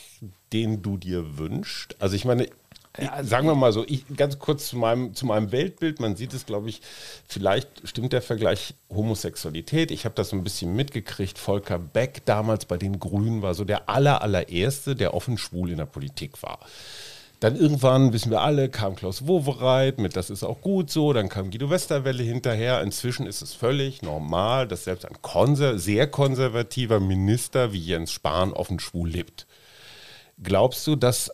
den du dir wünschst? Also ich meine, ja, also sagen wir mal so, ich, ganz kurz zu meinem, zu meinem Weltbild, man sieht es, glaube ich, vielleicht stimmt der Vergleich Homosexualität. Ich habe das so ein bisschen mitgekriegt. Volker Beck damals bei den Grünen war so der aller, allererste, der offen schwul in der Politik war. Dann irgendwann, wissen wir alle, kam Klaus Wowereit mit Das ist auch gut so, dann kam Guido Westerwelle hinterher. Inzwischen ist es völlig normal, dass selbst ein konser sehr konservativer Minister wie Jens Spahn offen schwul lebt. Glaubst du, dass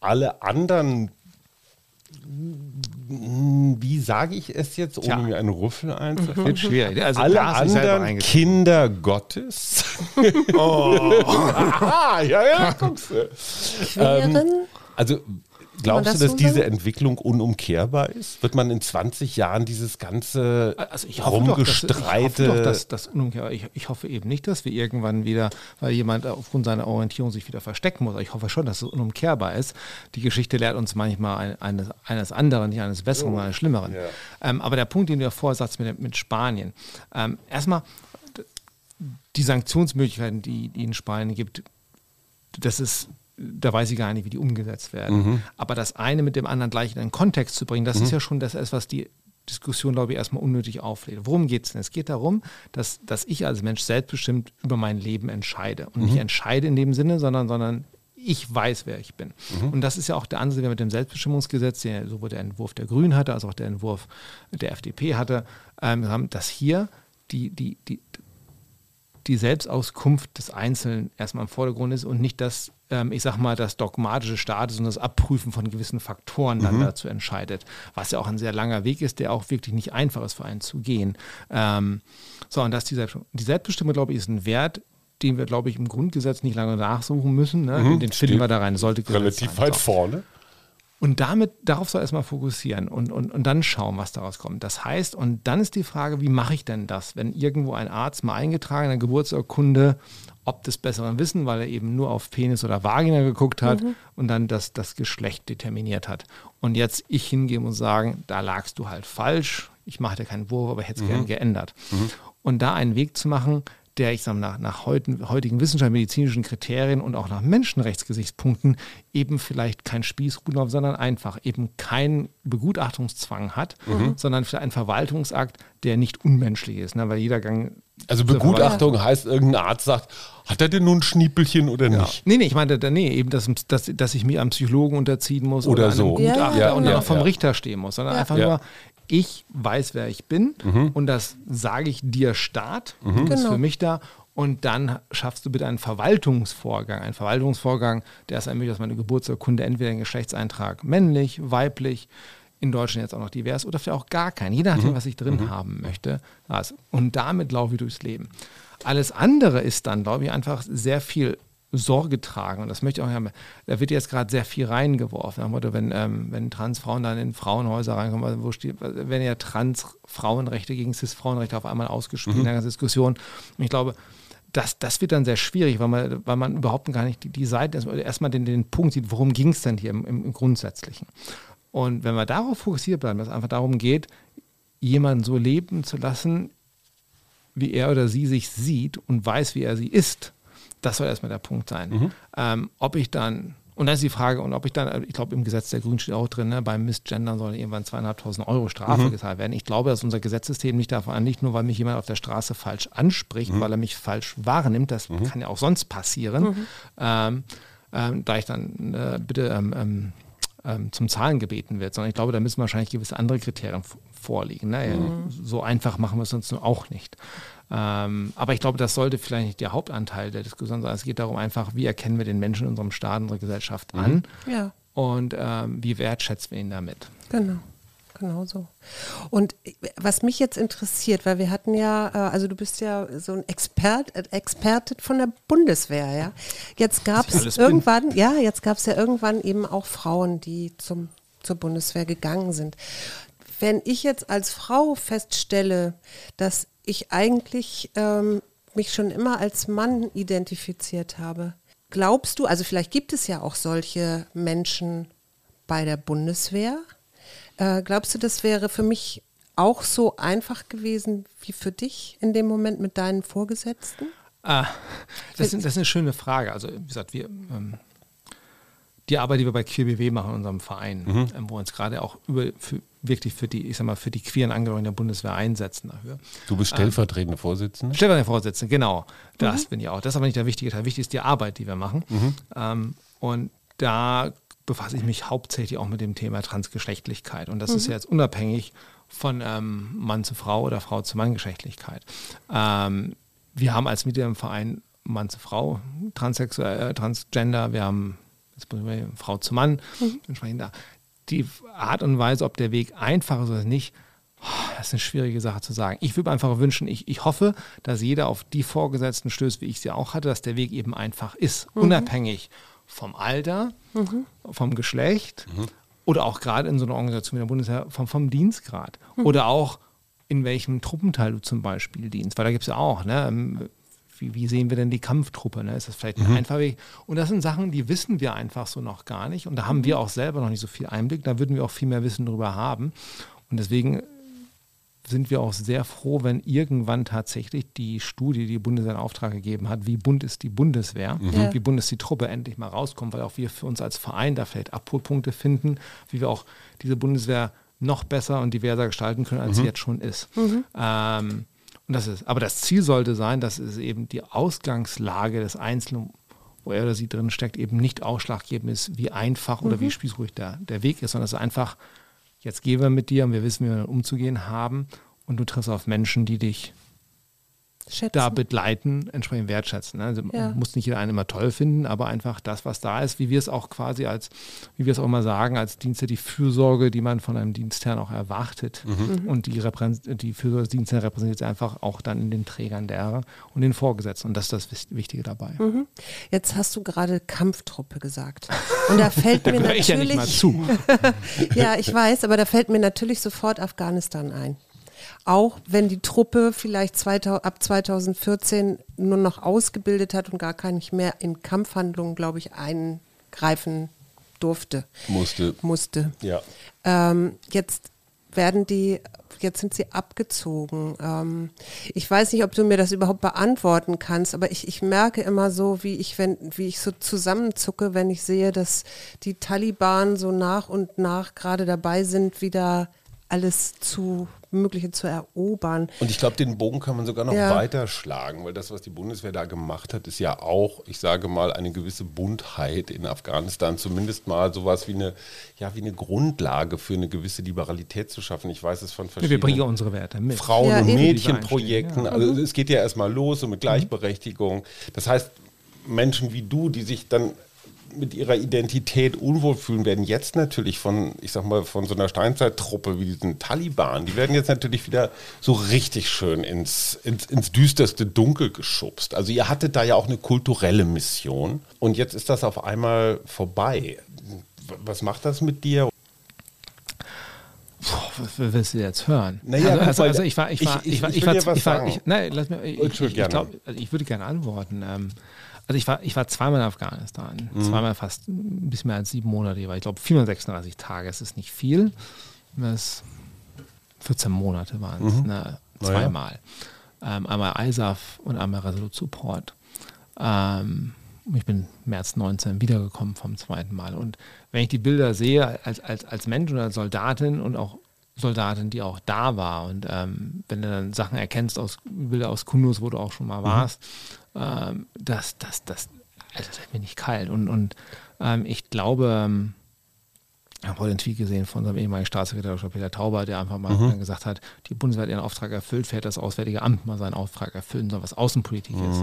alle anderen, wie sage ich es jetzt, ohne Tja. mir einen Rüffel einzuführen? schwierig. Also alle anderen Kinder Gottes. oh. Aha, ja, ja, guckst du. Ähm, also Glaubst das du, dass diese Entwicklung unumkehrbar ist? Wird man in 20 Jahren dieses ganze also ich hoffe rumgestreite... Doch, dass, das unumkehrbar ich, ich hoffe eben nicht, dass wir irgendwann wieder, weil jemand aufgrund seiner Orientierung sich wieder verstecken muss. Ich hoffe schon, dass es unumkehrbar ist. Die Geschichte lehrt uns manchmal eines, eines anderen, nicht eines besseren, sondern eines schlimmeren. Ja. Ähm, aber der Punkt, den du davor sagst mit, mit Spanien. Ähm, erstmal, die Sanktionsmöglichkeiten, die, die in Spanien gibt, das ist da weiß ich gar nicht, wie die umgesetzt werden. Mhm. Aber das eine mit dem anderen gleich in einen Kontext zu bringen, das mhm. ist ja schon das, was die Diskussion, glaube ich, erstmal unnötig auflädt. Worum geht es denn? Es geht darum, dass, dass ich als Mensch selbstbestimmt über mein Leben entscheide. Und mhm. nicht entscheide in dem Sinne, sondern, sondern ich weiß, wer ich bin. Mhm. Und das ist ja auch der Ansatz, der mit dem Selbstbestimmungsgesetz, der sowohl der Entwurf der Grünen hatte, als auch der Entwurf der FDP hatte, ähm, dass hier die, die, die, die Selbstauskunft des Einzelnen erstmal im Vordergrund ist und nicht das, ähm, ich sag mal, das dogmatische Status und das Abprüfen von gewissen Faktoren dann mhm. dazu entscheidet. Was ja auch ein sehr langer Weg ist, der auch wirklich nicht einfach ist für einen zu gehen. Ähm, so, und das die, Selbst die Selbstbestimmung, glaube ich, ist ein Wert, den wir, glaube ich, im Grundgesetz nicht lange nachsuchen müssen. Ne? Mhm, den finden wir da rein. Sollte relativ weit so. vorne. Und damit, darauf soll erstmal fokussieren und, und, und dann schauen, was daraus kommt. Das heißt, und dann ist die Frage, wie mache ich denn das, wenn irgendwo ein Arzt mal eingetragen in der Geburtsurkunde, ob des besseren Wissen, weil er eben nur auf Penis oder Vagina geguckt hat mhm. und dann das, das Geschlecht determiniert hat. Und jetzt ich hingehen und sagen, da lagst du halt falsch, ich mache dir keinen Wurf, aber ich hätte es mhm. gern geändert. Mhm. Und da einen Weg zu machen, der, ich sage nach, nach heutigen, heutigen wissenschaftlich-medizinischen Kriterien und auch nach Menschenrechtsgesichtspunkten eben vielleicht kein Spießrutenlauf, sondern einfach eben keinen Begutachtungszwang hat, mhm. sondern für einen Verwaltungsakt, der nicht unmenschlich ist, ne? weil jeder Gang also Begutachtung heißt, irgendein Arzt sagt, hat er denn nun ein Schniepelchen oder ja. nicht? Nee, nee, ich meine, nee, eben, dass, dass, dass ich mir am Psychologen unterziehen muss oder, oder so. Gutachter ja, und dann vom Richter stehen muss, sondern einfach nur, ich weiß, wer ich bin mhm. und das sage ich dir Staat, mhm. ist genau. für mich da. Und dann schaffst du bitte einen Verwaltungsvorgang. Einen Verwaltungsvorgang, der es ermöglicht, dass meine Geburtsurkunde entweder einen Geschlechtseintrag männlich, weiblich, in Deutschland jetzt auch noch divers oder vielleicht auch gar keinen, je nachdem, mhm. was ich drin mhm. haben möchte. Und damit laufe ich durchs Leben. Alles andere ist dann, glaube ich, einfach sehr viel Sorge tragen. Und das möchte ich auch haben. Da wird jetzt gerade sehr viel reingeworfen. Motto, wenn, ähm, wenn Transfrauen dann in Frauenhäuser reinkommen, also wo steht, werden ja Transfrauenrechte gegen Cis-Frauenrechte auf einmal ausgespielt mhm. in der ganzen Diskussion. Und ich glaube, das, das wird dann sehr schwierig, weil man, weil man überhaupt gar nicht die, die Seite erstmal den, den Punkt sieht, worum ging es denn hier im, im, Grundsätzlichen. Und wenn wir darauf fokussiert bleiben, dass es einfach darum geht, jemanden so leben zu lassen, wie er oder sie sich sieht und weiß, wie er sie ist, das soll erstmal der Punkt sein. Mhm. Ähm, ob ich dann, und dann ist die Frage, und ob ich dann, ich glaube, im Gesetz der Grünen steht auch drin, ne, beim Missgendern sollen irgendwann zweieinhalbtausend Euro Strafe mhm. gezahlt werden. Ich glaube, dass unser Gesetzessystem nicht davon anliegt, nur weil mich jemand auf der Straße falsch anspricht, mhm. weil er mich falsch wahrnimmt. Das mhm. kann ja auch sonst passieren. Mhm. Ähm, ähm, da ich dann äh, bitte ähm, ähm, ähm, zum Zahlen gebeten wird, sondern ich glaube, da müssen wahrscheinlich gewisse andere Kriterien vorliegen. Ne? Mhm. So einfach machen wir es uns nun auch nicht. Ähm, aber ich glaube, das sollte vielleicht nicht der Hauptanteil der Diskussion sein. Es geht darum einfach, wie erkennen wir den Menschen in unserem Staat, unserer Gesellschaft mhm. an ja. und ähm, wie wertschätzen wir ihn damit. Genau. Genau so. Und was mich jetzt interessiert, weil wir hatten ja, äh, also du bist ja so ein Expert, äh, Experte von der Bundeswehr, ja. Jetzt gab es irgendwann, bin. ja, jetzt gab es ja irgendwann eben auch Frauen, die zum, zur Bundeswehr gegangen sind. Wenn ich jetzt als Frau feststelle, dass ich eigentlich ähm, mich schon immer als Mann identifiziert habe. Glaubst du, also vielleicht gibt es ja auch solche Menschen bei der Bundeswehr. Äh, glaubst du, das wäre für mich auch so einfach gewesen wie für dich in dem Moment mit deinen Vorgesetzten? Ah, das, ist, das ist eine schöne Frage. Also, wie gesagt, wir, ähm, die Arbeit, die wir bei QBW machen in unserem Verein, mhm. ähm, wo wir uns gerade auch über, für, wirklich für die, ich sag mal, für die queeren Angehörigen der Bundeswehr einsetzen dafür. Du bist stellvertretende ähm, Vorsitzende? Stellvertretende Vorsitzende, genau. Das mhm. bin ich auch. Das ist aber nicht der wichtige Teil. Wichtig ist die Arbeit, die wir machen. Mhm. Ähm, und da befasse ich mich hauptsächlich auch mit dem Thema Transgeschlechtlichkeit. Und das ist mhm. ja jetzt unabhängig von ähm, Mann zu Frau oder Frau zu Mann Geschlechtlichkeit. Ähm, wir haben als Mitglieder im Verein Mann zu Frau, Transsexuell, äh, Transgender, wir haben Frau zu Mann, mhm. entsprechend da die Art und Weise, ob der Weg einfach ist oder nicht, das ist eine schwierige Sache zu sagen. Ich würde mir einfach wünschen, ich, ich hoffe, dass jeder auf die Vorgesetzten stößt, wie ich sie auch hatte, dass der Weg eben einfach ist, mhm. unabhängig vom Alter, mhm. vom Geschlecht mhm. oder auch gerade in so einer Organisation wie der Bundeswehr vom, vom Dienstgrad mhm. oder auch in welchem Truppenteil du zum Beispiel dienst, weil da gibt es ja auch, ne, wie, wie, sehen wir denn die Kampftruppe? Ne? Ist das vielleicht ein mhm. einfacher Weg? Und das sind Sachen, die wissen wir einfach so noch gar nicht. Und da haben wir mhm. auch selber noch nicht so viel Einblick. Da würden wir auch viel mehr Wissen darüber haben. Und deswegen sind wir auch sehr froh, wenn irgendwann tatsächlich die Studie, die Bundeswehr in Auftrag gegeben hat, wie bunt ist die Bundeswehr, mhm. wie bunt ist die Truppe, endlich mal rauskommt, weil auch wir für uns als Verein da vielleicht Abholpunkte finden, wie wir auch diese Bundeswehr noch besser und diverser gestalten können, als mhm. sie jetzt schon ist. Mhm. Ähm, und das ist, aber das Ziel sollte sein, dass es eben die Ausgangslage des Einzelnen, wo er oder sie drin steckt, eben nicht ausschlaggebend ist, wie einfach oder mhm. wie spießruhig der, der Weg ist, sondern es einfach, jetzt gehen wir mit dir und wir wissen, wie wir umzugehen haben und du triffst auf Menschen, die dich Schätzen. da begleiten, entsprechend wertschätzen. Ne? Also Ja. muss nicht jeder einen immer toll finden, aber einfach das, was da ist, wie wir es auch quasi als, wie wir es auch immer sagen, als Dienste die Fürsorge, die man von einem Dienstherrn auch erwartet. Mhm. Und die, die Fürsorge des Dienstherrn repräsentiert einfach auch dann in den Trägern derer und den Vorgesetzten. Und das ist das Wichtige dabei. Mhm. Jetzt hast du gerade Kampftruppe gesagt. Und da fällt mir Höre ich ja nicht mal natürlich, zu. ja, ich weiß, aber da fällt mir natürlich sofort Afghanistan ein. Auch wenn die Truppe vielleicht 2000, ab 2014 nur noch ausgebildet hat und gar gar nicht mehr in Kampfhandlungen, glaube ich, eingreifen durfte, Musste. musste. Ja. Ähm, jetzt werden die, jetzt sind sie abgezogen. Ähm, ich weiß nicht, ob du mir das überhaupt beantworten kannst, aber ich, ich merke immer so, wie ich, wenn, wie ich so zusammenzucke, wenn ich sehe, dass die Taliban so nach und nach gerade dabei sind, wieder alles zu Mögliche zu erobern. Und ich glaube, den Bogen kann man sogar noch Ja. weiter schlagen, weil das, was die Bundeswehr da gemacht hat, ist ja auch, ich sage mal, eine gewisse Buntheit in Afghanistan, zumindest mal sowas wie eine, ja, wie eine Grundlage für eine gewisse Liberalität zu schaffen. Ich weiß es von Wir verschiedenen bringen unsere Werte mit. Frauen- Ja, und. Mädchenprojekten. Ja. Also es geht ja erstmal los so mit Gleichberechtigung. Das heißt, Menschen wie du, die sich dann mit ihrer Identität unwohl fühlen, werden jetzt natürlich von, ich sag mal, von so einer Steinzeittruppe wie diesen Taliban, die werden jetzt natürlich wieder so richtig schön ins, ins, ins düsterste Dunkel geschubst. Also ihr hattet da ja auch eine kulturelle Mission und jetzt ist das auf einmal vorbei. Was macht das mit dir? Was willst du jetzt hören? Naja, also, also, also ich war, ich war, ich- ich ich ich ich war, ich, nein, lass mir, ich, ich, ich, glaub, also ich würde gerne antworten. Ähm, also ich war, ich war zweimal in Afghanistan, Mhm. zweimal fast ein bisschen mehr als sieben Monate, weil ich glaube 436 Tage, es ist nicht viel. Das 14 Monate waren es, ne, Mhm. Naja. zweimal. Ähm, einmal ISAF und einmal Resolute Support. Ähm, ich bin März 19 wiedergekommen vom zweiten Mal. Und wenn ich die Bilder sehe, als, als, als Mensch und als Soldatin und auch Soldatin, die auch da war, und ähm, wenn du dann Sachen erkennst aus Bilder aus Kundus, wo du auch schon mal warst, ähm, das, das, das, also das wird mir nicht kalt. Und, und ähm, ich glaube, ähm, ich habe heute einen Tweet gesehen von unserem ehemaligen Staatssekretär. Peter Tauber, der einfach mal dann gesagt hat, die Bundeswehr hat ihren Auftrag erfüllt, fährt das Auswärtige Amt mal seinen Auftrag erfüllen soll, was Außenpolitik ist,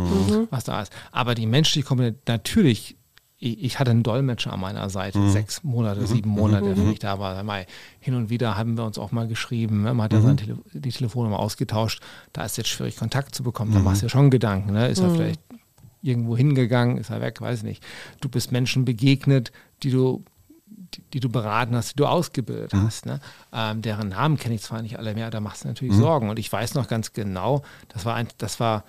was da ist. Aber die menschliche Komponente, natürlich, ich, ich hatte einen Dolmetscher an meiner Seite, sechs Monate, sieben Monate, der für mich da war. Mal hin und wieder haben wir uns auch mal geschrieben, ne? man hat ja seine Tele die Telefonnummer ausgetauscht, da ist jetzt schwierig, Kontakt zu bekommen, da machst du ja schon Gedanken, ne? ist er vielleicht irgendwo hingegangen, ist er weg, weiß nicht. Du bist Menschen begegnet, die du die, die du beraten hast, die du ausgebildet hast. Ne? Ähm, deren Namen kenne ich zwar nicht alle mehr, da machst du natürlich Sorgen. Und ich weiß noch ganz genau, das war ein, das war,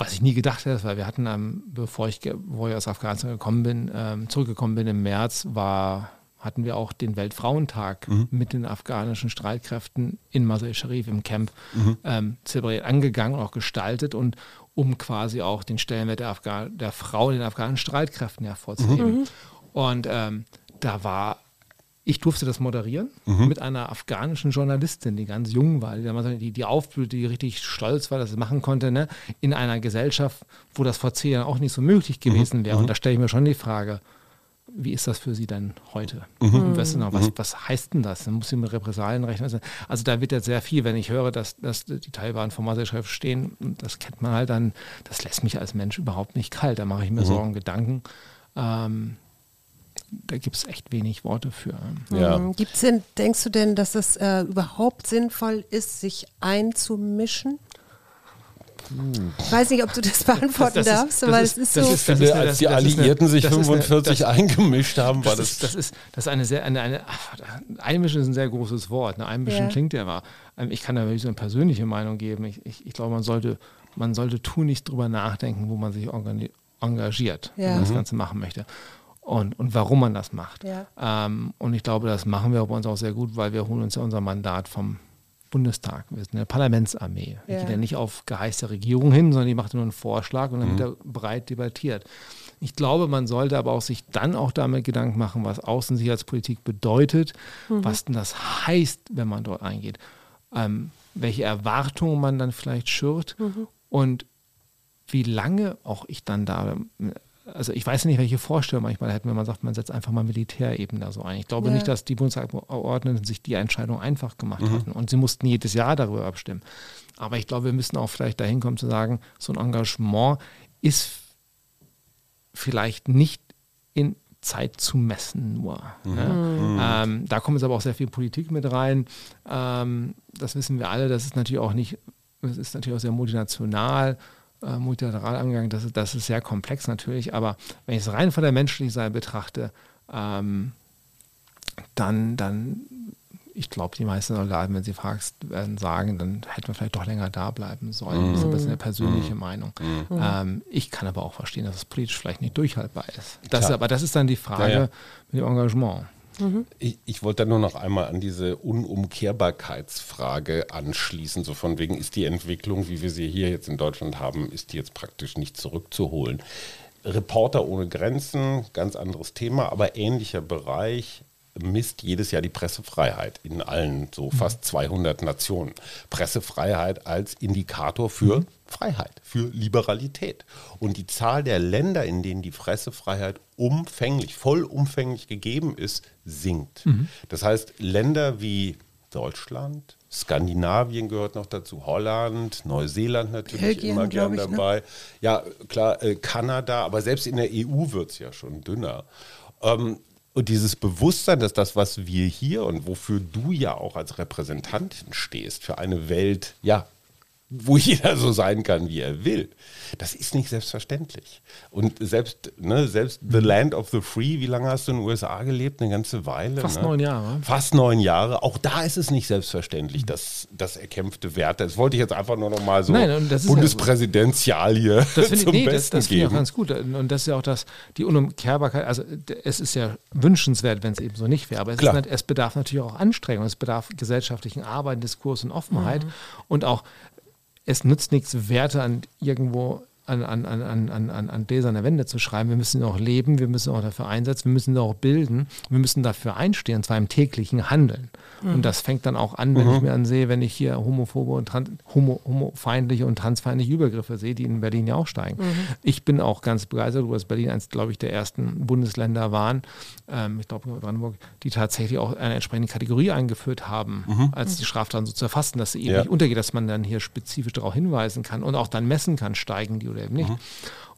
was ich nie gedacht hätte, weil wir hatten, ähm, bevor ich, bevor ich aus Afghanistan gekommen bin, ähm, zurückgekommen bin im März, war hatten wir auch den Weltfrauentag mit den afghanischen Streitkräften in Masai Sharif im Camp ähm, zelebriert, angegangen und auch gestaltet und um quasi auch den Stellenwert der, Afghan der Frau in den afghanischen Streitkräften hervorzuheben. Und ähm, da war, ich durfte das moderieren mit einer afghanischen Journalistin, die ganz jung war, die, die, die aufblühte, die richtig stolz war, dass sie machen konnte, ne? in einer Gesellschaft, wo das vor zehn Jahren auch nicht so möglich gewesen wäre. Und da stelle ich mir schon die Frage, wie ist das für Sie denn heute? Und Was, noch, was, was heißt denn das? Dann muss sie mit Repressalien rechnen. Also da wird jetzt sehr viel, wenn ich höre, dass, dass die Taliban vor Masai stehen, das kennt man halt dann, das lässt mich als Mensch überhaupt nicht kalt. Da mache ich mir Sorgen, Gedanken. Ähm, da gibt es echt wenig Worte für. Ja. Mhm. Gibt's denn, denkst du denn, dass es äh, überhaupt sinnvoll ist, sich einzumischen? Ich weiß nicht, ob du das beantworten Das- das ist- darfst, das aber ist- es ist so. ist- Ich finde, ist eine- als die das- das ist eine- Alliierten sich das ist eine- 45 das- eingemischt haben, war Das, das. ist, das, ist, das ist eine sehr, eine, eine, einmischen ist ein sehr großes Wort. Ne? Einmischen Ja. klingt ja immer. Ähm, Ich kann da wirklich so eine persönliche Meinung geben. Ich, ich, ich glaube, man sollte, man sollte tunlichst drüber nachdenken, wo man sich engagiert, Ja. wenn man das Ganze machen möchte. Und, und warum man das macht. Ja. Ähm, und ich glaube, das machen wir bei uns auch sehr gut, weil wir holen uns ja unser Mandat vom Bundestag. Wir sind eine Parlamentsarmee. Wir Ja. gehen ja nicht auf Geheiß der Regierung hin, sondern die macht nur einen Vorschlag und dann wird er breit debattiert. Ich glaube, man sollte aber auch sich dann auch damit Gedanken machen, was Außensicherheitspolitik bedeutet, was denn das heißt, wenn man dort eingeht, ähm, welche Erwartungen man dann vielleicht schürt und wie lange auch ich dann da also ich weiß nicht, welche Vorstellung manchmal hätten, wenn man sagt, man setzt einfach mal Militär eben da so ein. Ich glaube ja. nicht, dass die Bundesabgeordneten sich die Entscheidung einfach gemacht mhm. hatten und sie mussten jedes Jahr darüber abstimmen. Aber ich glaube, wir müssen auch vielleicht dahin kommen zu sagen, so ein Engagement ist vielleicht nicht in Zeit zu messen nur. Mhm. Ja. Mhm. Ähm, da kommt jetzt aber auch sehr viel Politik mit rein. Ähm, das wissen wir alle. Das ist natürlich auch nicht, das ist natürlich auch sehr multinational, äh, multilateral angegangen. Das, ist, das ist sehr komplex natürlich. Aber wenn ich es rein von der menschlichen Seite betrachte, ähm, dann, dann ich glaube, die meisten Soldaten, wenn sie fragst, werden sagen, dann hätten wir vielleicht doch länger da bleiben sollen. Mhm. Das ist eine persönliche mhm. Meinung. Mhm. Ähm, ich kann aber auch verstehen, dass es politisch vielleicht nicht durchhaltbar ist. Das ist aber das ist dann die Frage ja, ja. mit dem Engagement. Mhm. Ich, ich, wollte da nur noch einmal an diese Unumkehrbarkeitsfrage anschließen, so von wegen ist die Entwicklung, wie wir sie hier jetzt in Deutschland haben, ist die jetzt praktisch nicht zurückzuholen. Reporter ohne Grenzen, ganz anderes Thema, aber ähnlicher Bereich misst jedes Jahr die Pressefreiheit in allen so mhm. fast 200 Nationen. Pressefreiheit als Indikator für mhm. Freiheit, für Liberalität. Und die Zahl der Länder, in denen die Pressefreiheit umfänglich, vollumfänglich gegeben ist, sinkt. Mhm. Das heißt, Länder wie Deutschland, Skandinavien gehört noch dazu, Holland, Neuseeland natürlich Belgien, immer gern ich, ne? dabei. Ne? Ja, klar, äh, Kanada, aber selbst in der EU wird es ja schon dünner. Ähm, und dieses Bewusstsein, dass das, was wir hier und wofür du ja auch als Repräsentantin stehst, für eine Welt, ja, wo jeder so sein kann, wie er will. Das ist nicht selbstverständlich. Und selbst, ne, selbst The Land of the Free, wie lange hast du in den USA gelebt? Eine ganze Weile. Fast ne? neun Jahre. Fast neun Jahre. Auch da ist es nicht selbstverständlich, dass das erkämpfte Werte. Das wollte ich jetzt einfach nur noch mal so Nein, Bundespräsidential hier das zum ich, nee, Besten das, das finde ich auch ganz gut. Und das ist ja auch das, die Unumkehrbarkeit. Also es ist ja wünschenswert, wenn es eben so nicht wäre. Aber es, ist, es, bedarf natürlich auch Anstrengung. Es bedarf gesellschaftlichen Arbeit, Diskurs und Offenheit. Mhm. Und auch es nützt nichts, Werte an irgendwo an, an, an, an, an, an Gläsern der Wände zu schreiben. Wir müssen auch leben, wir müssen auch dafür einsetzen, wir müssen auch bilden, wir müssen dafür einstehen, und zwar im täglichen Handeln. Mhm. Und das fängt dann auch an, wenn mhm. ich mir ansehe, wenn ich hier homophobe und trans, homo, homofeindliche und transfeindliche Übergriffe sehe, die in Berlin ja auch steigen. Mhm. Ich bin auch ganz begeistert, dass Berlin eines, glaube ich, der ersten Bundesländer waren, ähm, ich glaube Brandenburg, die tatsächlich auch eine entsprechende Kategorie eingeführt haben, mhm. als die Straftaten so zu erfassen, dass sie eben ja. nicht untergeht, dass man dann hier spezifisch darauf hinweisen kann und auch dann messen kann, steigen die oder eben nicht. Mhm.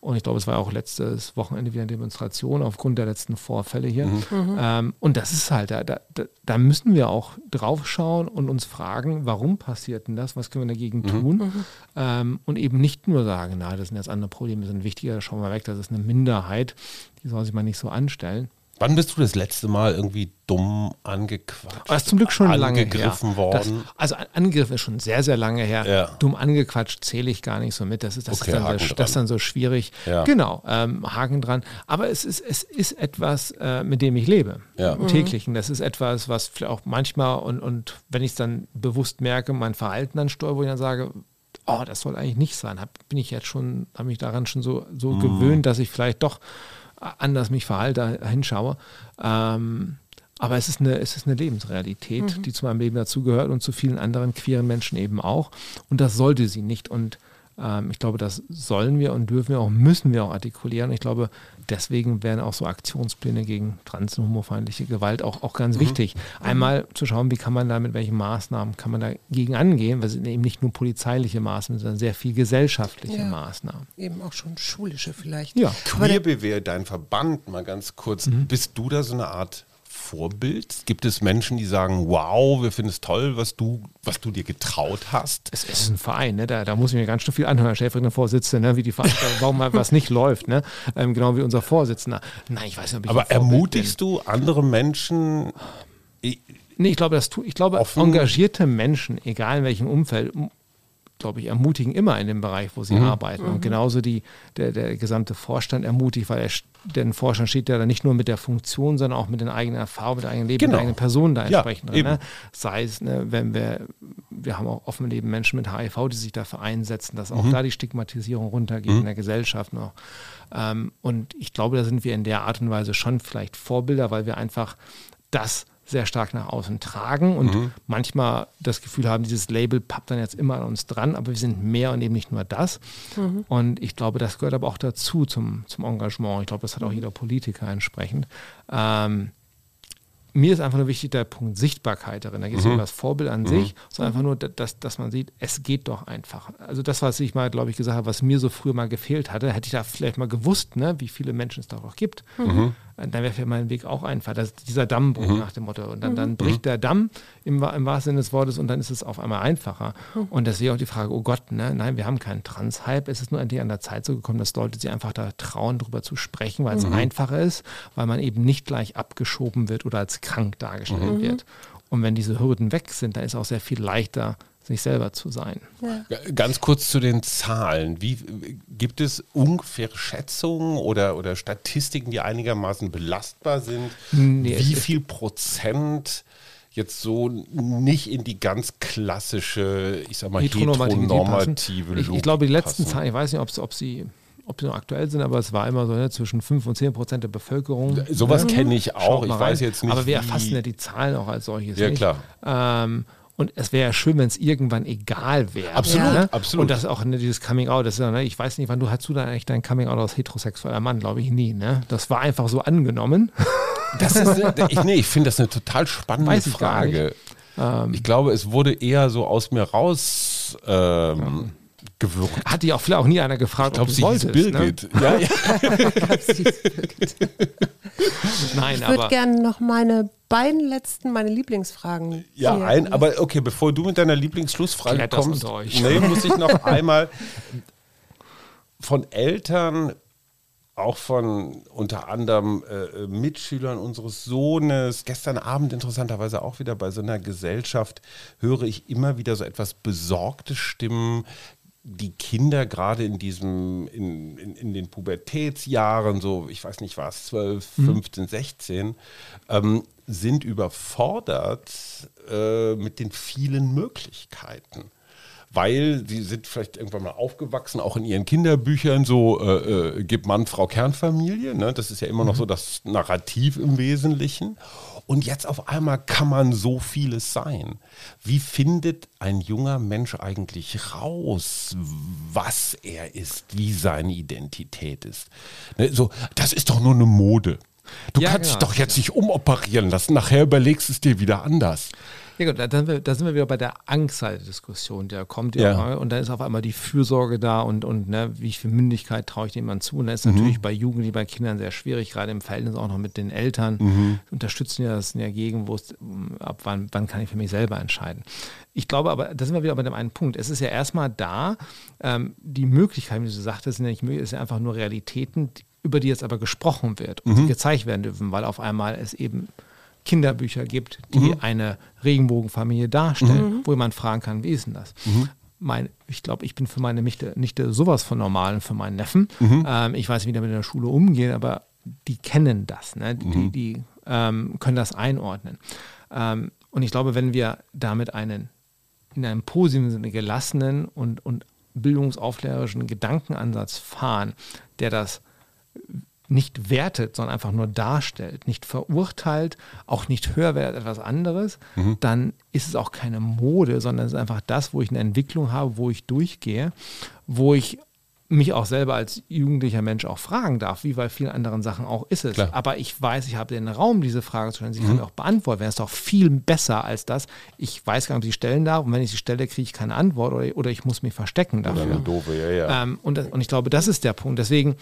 Und ich glaube, es war auch letztes Wochenende wieder eine Demonstration aufgrund der letzten Vorfälle hier. Mhm. mhm. Ähm, und das ist halt, da, da, da, müssen wir auch drauf schauen und uns fragen, warum passiert denn das? Was können wir dagegen mhm. tun? Mhm. Ähm, und eben nicht nur sagen, na, das sind jetzt andere Probleme, die sind wichtiger, schauen wir weg, das ist eine Minderheit, die soll sich mal nicht so anstellen. Wann bist du das letzte Mal irgendwie dumm angequatscht? Das ist zum Glück schon lange her. Angegriffen worden. Das, also Angriff ist schon sehr, sehr lange her. Ja. Dumm angequatscht zähle ich gar nicht so mit. Das ist, das okay, ist, dann, so, das ist dann so schwierig. Ja. Genau, ähm, Haken dran. Aber es ist, es ist etwas, äh, mit dem ich lebe. Ja. Im mhm. täglichen. Das ist etwas, was vielleicht auch manchmal und, und wenn ich es dann bewusst merke, mein Verhalten dann steuere, wo ich dann sage, oh, das soll eigentlich nicht sein. Hab, bin ich jetzt schon, habe mich daran schon so, so mhm. gewöhnt, dass ich vielleicht doch anders mich verhalte, hinschaue. Ähm, aber es ist eine, es ist eine Lebensrealität, mhm. die zu meinem Leben dazugehört und zu vielen anderen queeren Menschen eben auch. Und das sollte sie nicht. Und ähm, ich glaube, das sollen wir und dürfen wir auch, müssen wir auch artikulieren. Ich glaube, deswegen wären auch so Aktionspläne gegen trans- und homofeindliche Gewalt auch, auch ganz mhm. wichtig. Einmal zu schauen, wie kann man da, mit welchen Maßnahmen kann man dagegen angehen, weil es sind eben nicht nur polizeiliche Maßnahmen, sondern sehr viel gesellschaftliche ja, Maßnahmen. Eben auch schon schulische vielleicht. Ja. Queerbewehr, dein Verband, mal ganz kurz, mhm. bist du da so eine Art Vorbild? Gibt es Menschen, die sagen, wow, wir finden es toll, was du, was du dir getraut hast? Es ist ein Verein, ne? da, da muss ich mir ganz schön viel anhören, Stellvertretender Vorsitzende, ne? wie die Veranstaltung, warum mal was nicht läuft, ne? Ähm, genau wie unser Vorsitzender. Nein, ich weiß nicht, ob ich Aber ermutigst bin. du andere Menschen? nee, ich glaube, das tu, ich glaube, engagierte Menschen, egal in welchem Umfeld, glaube ich, ermutigen immer in dem Bereich, wo sie mhm. arbeiten. Und mhm. genauso die, der, der gesamte Vorstand ermutigt, weil er, der Vorstand steht ja dann nicht nur mit der Funktion, sondern auch mit den eigenen Erfahrungen, mit der eigenen Leben, genau. mit der eigenen Person da entsprechend ja, drin. Ne? Sei es, ne, wenn wir, wir haben auch offen Leben Menschen mit HIV, die sich dafür einsetzen, dass auch mhm. da die Stigmatisierung runtergeht mhm. in der Gesellschaft noch. Ähm, und ich glaube, da sind wir in der Art und Weise schon vielleicht Vorbilder, weil wir einfach das sehr stark nach außen tragen und mhm. manchmal das Gefühl haben, dieses Label pappt dann jetzt immer an uns dran, aber wir sind mehr und eben nicht nur das. Mhm. Und ich glaube, das gehört aber auch dazu zum, zum Engagement. Ich glaube, das hat auch mhm. jeder Politiker entsprechend. Ähm, mir ist einfach nur wichtig der Punkt Sichtbarkeit darin. Da geht es mhm. um das Vorbild an mhm. sich, sondern einfach nur, dass, dass man sieht, es geht doch einfach. Also das, was ich mal, glaube ich, gesagt habe, was mir so früher mal gefehlt hatte, hätte ich da vielleicht mal gewusst, ne, wie viele Menschen es da auch gibt. Mhm. Äh, dann wäre für mein Weg auch einfach. Das ist dieser Dammbruch mhm. nach dem Motto. Und dann, dann mhm. bricht der Damm im, im wahrsten Sinne des Wortes und dann ist es auf einmal einfacher. Mhm. Und deswegen auch die Frage, oh Gott, ne, nein, wir haben keinen Trans-Hype. Es ist nur endlich an der Zeit so gekommen, dass Leute sich einfach da trauen, darüber zu sprechen, weil es mhm. einfacher ist, weil man eben nicht gleich abgeschoben wird oder als krank dargestellt mhm. wird. Und wenn diese Hürden weg sind, dann ist auch sehr viel leichter, sich selber zu sein. Ja. Ganz kurz zu den Zahlen. Wie, gibt es ungefähre Schätzungen oder, oder Statistiken, die einigermaßen belastbar sind? Nee, Wie viel Prozent jetzt so nicht in die ganz klassische, ich sag mal, heteronormative ich, ich glaube, die letzten Zahlen, ich weiß nicht, ob, ob sie ob sie noch aktuell sind, aber es war immer so ne, zwischen 5 und 10 Prozent der Bevölkerung. Sowas ne? kenne ich auch. Ich weiß jetzt nicht. Aber wir erfassen ja die Zahlen auch als solches. Ja, nicht. klar. Ähm, und es wäre ja schön, wenn es irgendwann egal wäre. Absolut, ne? absolut. Und das auch ne, dieses Coming Out, das ist ja, ne, ich weiß nicht, wann du hast du dann eigentlich dein Coming Out als heterosexueller Mann, glaube ich nie. Ne? Das war einfach so angenommen. Das ist, ich, nee, ich finde das eine total spannende ich Frage. Ähm, ich glaube, es wurde eher so aus mir raus. Ähm, ja gewirkt. Hat die auch vielleicht auch nie einer gefragt, ich glaube, sie hieß Birgit. Ne? Ja, ja. Nein, ich würde gerne noch meine beiden letzten, meine Lieblingsfragen. Ja, ein, aber okay, bevor du mit deiner Lieblingsschlussfrage kommst, nee, muss ich noch einmal von Eltern auch von unter anderem äh, Mitschülern unseres Sohnes, gestern Abend interessanterweise auch wieder bei so einer Gesellschaft, höre ich immer wieder so etwas besorgte Stimmen, die Kinder gerade in diesem, in, in, in, den Pubertätsjahren, so, ich weiß nicht was, 12, 15, 16, ähm, sind überfordert äh, mit den vielen Möglichkeiten. Weil sie sind vielleicht irgendwann mal aufgewachsen, auch in ihren Kinderbüchern, so äh, äh, gibt Mann, Frau, Kernfamilie. Ne? Das ist ja immer noch so mhm. das Narrativ im Wesentlichen. Und jetzt auf einmal kann man so vieles sein. Wie findet ein junger Mensch eigentlich raus, was er ist, wie seine Identität ist? Ne, so, das ist doch nur eine Mode. Du ja, kannst genau. dich doch jetzt nicht umoperieren lassen. Nachher überlegst du es dir wieder anders. Ja gut, da, da, sind wir wieder bei der Angstseite-Diskussion, der kommt ja, ja. und dann ist auf einmal die Fürsorge da und, und ne, wie viel Mündigkeit traue ich jemandem zu. Und das ist mhm. natürlich bei Jugendlichen, bei Kindern sehr schwierig, gerade im Verhältnis auch noch mit den Eltern. Mhm. Unterstützen ja das in der Gegend, wo es, ab wann, wann kann ich für mich selber entscheiden. Ich glaube aber, da sind wir wieder bei dem einen Punkt. Es ist ja erstmal da, ähm, die Möglichkeit, wie du sagtest, sind ja, nicht, ist ja einfach nur Realitäten, über die jetzt aber gesprochen wird und mhm. gezeigt werden dürfen, weil auf einmal es eben Kinderbücher gibt, die mhm. eine Regenbogenfamilie darstellen, mhm. wo man fragen kann, wie ist denn das? Mhm. Mein, ich glaube, ich bin für meine Nichte, Nichte sowas von normal und für meinen Neffen. Mhm. Ähm, ich weiß, wie damit in der Schule umgehen, aber die kennen das, ne? die, mhm. die ähm, können das einordnen. Ähm, und ich glaube, wenn wir damit einen in einem positiven Sinne gelassenen und, und bildungsaufklärerischen Gedankenansatz fahren, der das nicht wertet, sondern einfach nur darstellt, nicht verurteilt, auch nicht höher wäre etwas anderes, mhm. dann ist es auch keine Mode, sondern es ist einfach das, wo ich eine Entwicklung habe, wo ich durchgehe, wo ich mich auch selber als jugendlicher Mensch auch fragen darf, wie bei vielen anderen Sachen auch ist es. Klar. Aber ich weiß, ich habe den Raum, diese Frage zu stellen. Sie mhm. kann auch beantworten werden. Das ist doch viel besser als das. Ich weiß gar nicht, ob ich sie stellen darf. Und wenn ich sie stelle, kriege ich keine Antwort oder, oder ich muss mich verstecken dafür. Oder eine doofe, ja, ja. Ähm, und, und ich glaube, das ist der Punkt. Deswegen,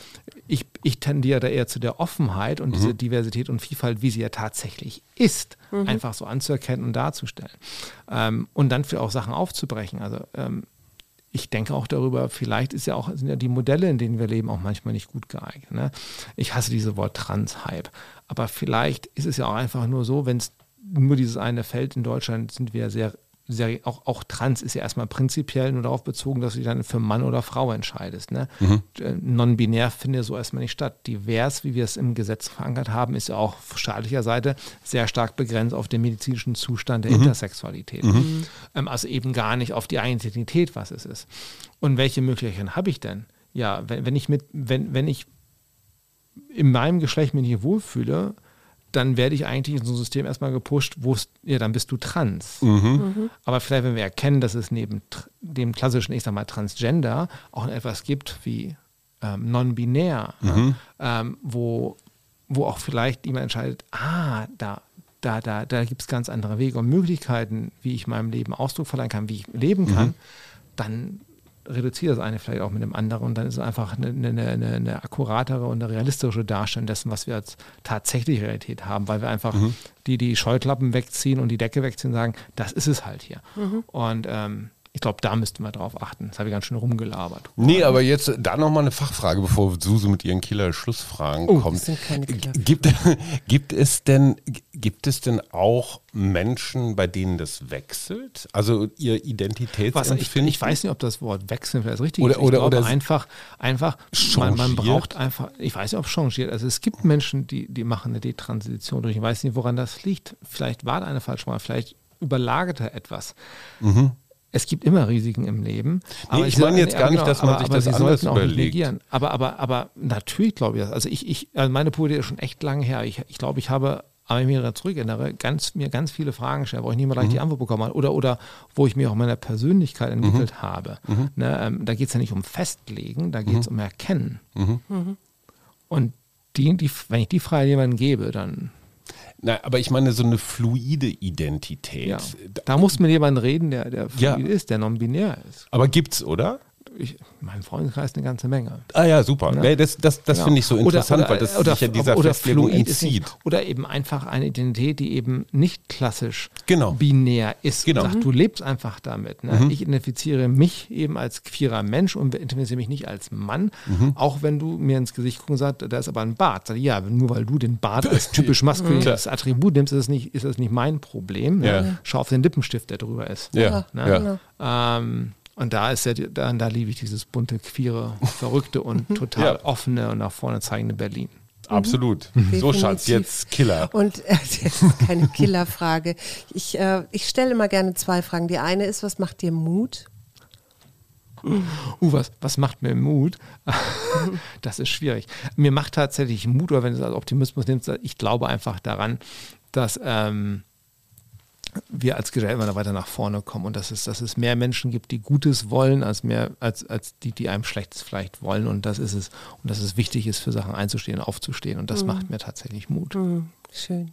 ich, ich tendiere da eher zu der Offenheit und mhm. diese Diversität und Vielfalt, wie sie ja tatsächlich ist, mhm. einfach so anzuerkennen und darzustellen. Ähm, und dann für auch Sachen aufzubrechen. Also ähm, ich denke auch darüber, vielleicht ist ja auch, sind ja die Modelle, in denen wir leben, auch manchmal nicht gut geeignet. Ne? Ich hasse diese Wort Trans-Hype. Aber vielleicht ist es ja auch einfach nur so, wenn es nur dieses eine Feld in Deutschland sind wir sehr sehr, auch, auch trans ist ja erstmal prinzipiell nur darauf bezogen, dass du dich dann für Mann oder Frau entscheidest. Ne? Mhm. Äh, non-binär findet so erstmal nicht statt. Divers, wie wir es im Gesetz verankert haben, ist ja auch auf staatlicher Seite sehr stark begrenzt auf den medizinischen Zustand der mhm. Intersexualität. Mhm. Ähm, also eben gar nicht auf die Identität, was es ist. Und welche Möglichkeiten habe ich denn? Ja, wenn, wenn ich mit, wenn, wenn ich in meinem Geschlecht mich nicht wohlfühle, dann werde ich eigentlich in so ein System erstmal gepusht, wo es, ja, dann bist du trans. Mhm. Aber vielleicht, wenn wir erkennen, dass es neben dem klassischen, ich sag mal, Transgender auch etwas gibt wie ähm, non-binär, Mhm. ähm, wo, wo auch vielleicht jemand entscheidet, ah, da, da, da, da gibt es ganz andere Wege und Möglichkeiten, wie ich meinem Leben Ausdruck verleihen kann, wie ich leben Mhm. kann, dann reduziert das eine vielleicht auch mit dem anderen und dann ist es einfach eine, eine, eine, eine akkuratere und eine realistische Darstellung dessen, was wir als tatsächliche Realität haben, weil wir einfach Mhm. die, die Scheuklappen wegziehen und die Decke wegziehen und sagen, das ist es halt hier. Und ähm, ich glaube, da müssten wir drauf achten. Das habe ich ganz schön rumgelabert. Nee, aber jetzt da nochmal eine Fachfrage, bevor Suse mit ihren Killer-Schlussfragen Oh, kommt. das sind keine Killer. Gibt, gibt, es denn, gibt es denn auch Menschen, bei denen das wechselt? Also ihr Was, ich, Identitätsempfinden? ich weiß nicht, ob das Wort wechseln vielleicht richtig Oder- ist. Ich oder- glaube oder- einfach, einfach man, man braucht einfach, ich weiß nicht, ob changiert. Also es gibt Menschen, die, die machen eine Detransition durch. Ich weiß nicht, woran das liegt. Vielleicht war da eine falsche Mal, vielleicht überlagerte etwas. Es gibt immer Risiken im Leben. Mhm. Nee, ich meine jetzt gar nicht, dass man aber, sich aber das sie anders auch nicht überlegt. negieren. Aber, aber, aber natürlich glaube ich das. Also ich, ich, also meine Pubertät ist schon echt lange her. Ich, ich glaube, ich habe, aber wenn ich mich daran zurückerinnere, ganz, mir ganz viele Fragen gestellt, wo ich nicht mal gleich Mhm. die Antwort bekommen habe. Oder, oder wo ich mir auch meiner Persönlichkeit entwickelt habe. Mhm. Ne, ähm, da geht es ja nicht um Festlegen, da geht es um Erkennen. Mhm. Und die, die, wenn ich die Freiheit jemandem gebe, dann Na, aber ich meine so eine fluide Identität. ja. Da muss mit jemandem reden, der, der Ja. fluid ist, der non-binär ist. Aber gibt's, oder? Ich, mein Freundeskreis eine ganze Menge. Ah ja, super. Nee, das das, das Genau. finde ich so interessant, oder, weil das oder, sich ja dieser oder Festlegung entzieht. nicht, oder eben einfach eine Identität, die eben nicht klassisch Genau. binär ist. Genau. Sagt, du lebst einfach damit. Ne? Ich identifiziere mich eben als queerer Mensch und identifiziere mich nicht als Mann, auch wenn du mir ins Gesicht guckst und sagst, da ist aber ein Bart. Sag ich, ja, nur weil du den Bart als typisch maskulines Attribut nimmst, ist es nicht, ist das nicht mein Problem. Ja. Ne? Schau auf den Lippenstift, der drüber ist. Ja, Ne? ja. Ähm, und da ist ja, da, da liebe ich dieses bunte, queere, verrückte und total Ja. offene und nach vorne zeigende Berlin. Absolut. Mhm. So, Schatz, jetzt Killer. Und äh, das ist keine Killerfrage. Ich, äh, ich stelle immer gerne zwei Fragen. Die eine ist, was macht dir Mut? Uh, was, was macht mir Mut? das ist schwierig. Mir macht tatsächlich Mut, oder wenn du es als Optimismus nimmst, ich glaube einfach daran, dass ähm, wir als Gesellschaft immer weiter nach vorne kommen und dass es, dass es mehr Menschen gibt, die Gutes wollen, als mehr, als, als die, die einem Schlechtes vielleicht wollen. Und das ist es. Und dass es wichtig ist, für Sachen einzustehen, aufzustehen. Und das macht mir tatsächlich Mut. Schön.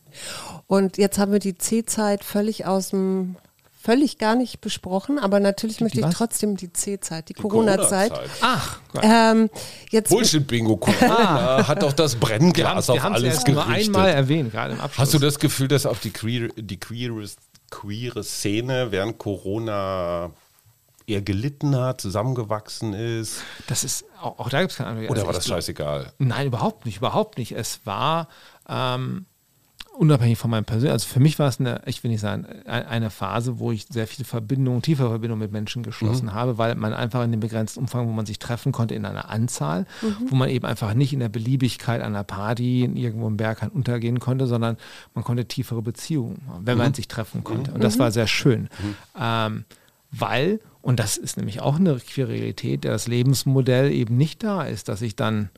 Und jetzt haben wir die C-Zeit völlig aus dem, völlig gar nicht besprochen, aber natürlich möchte ich was? trotzdem die C-Zeit, die, Corona-Zeit. Ach, Gott. Ähm, jetzt Bullshit-Bingo. Corona hat doch das wir haben Brennglas auf es alles nur gerichtet. einmal erwähnt, gerade im Abschluss. Hast du das Gefühl, dass auf die queere, die queere, queere Szene während Corona eher gelitten hat, zusammengewachsen ist? Das ist, auch, auch da gibt es keine Antwort. Oder Also war ich das glaub- scheißegal? Nein, überhaupt nicht, überhaupt nicht. Es war ähm, unabhängig von meinem Persönlichen, also für mich war es eine, ich will nicht sagen, ein- eine Phase, wo ich sehr viele Verbindungen, tiefe Verbindungen mit Menschen geschlossen habe, weil man einfach in dem begrenzten Umfang, wo man sich treffen konnte, in einer Anzahl, wo man eben einfach nicht in der Beliebigkeit einer Party irgendwo im Berg untergehen konnte, sondern man konnte tiefere Beziehungen haben, wenn man sich treffen konnte. Und das war sehr schön. Ähm, weil, und das ist nämlich auch eine Realität, der das Lebensmodell eben nicht da ist, dass ich dann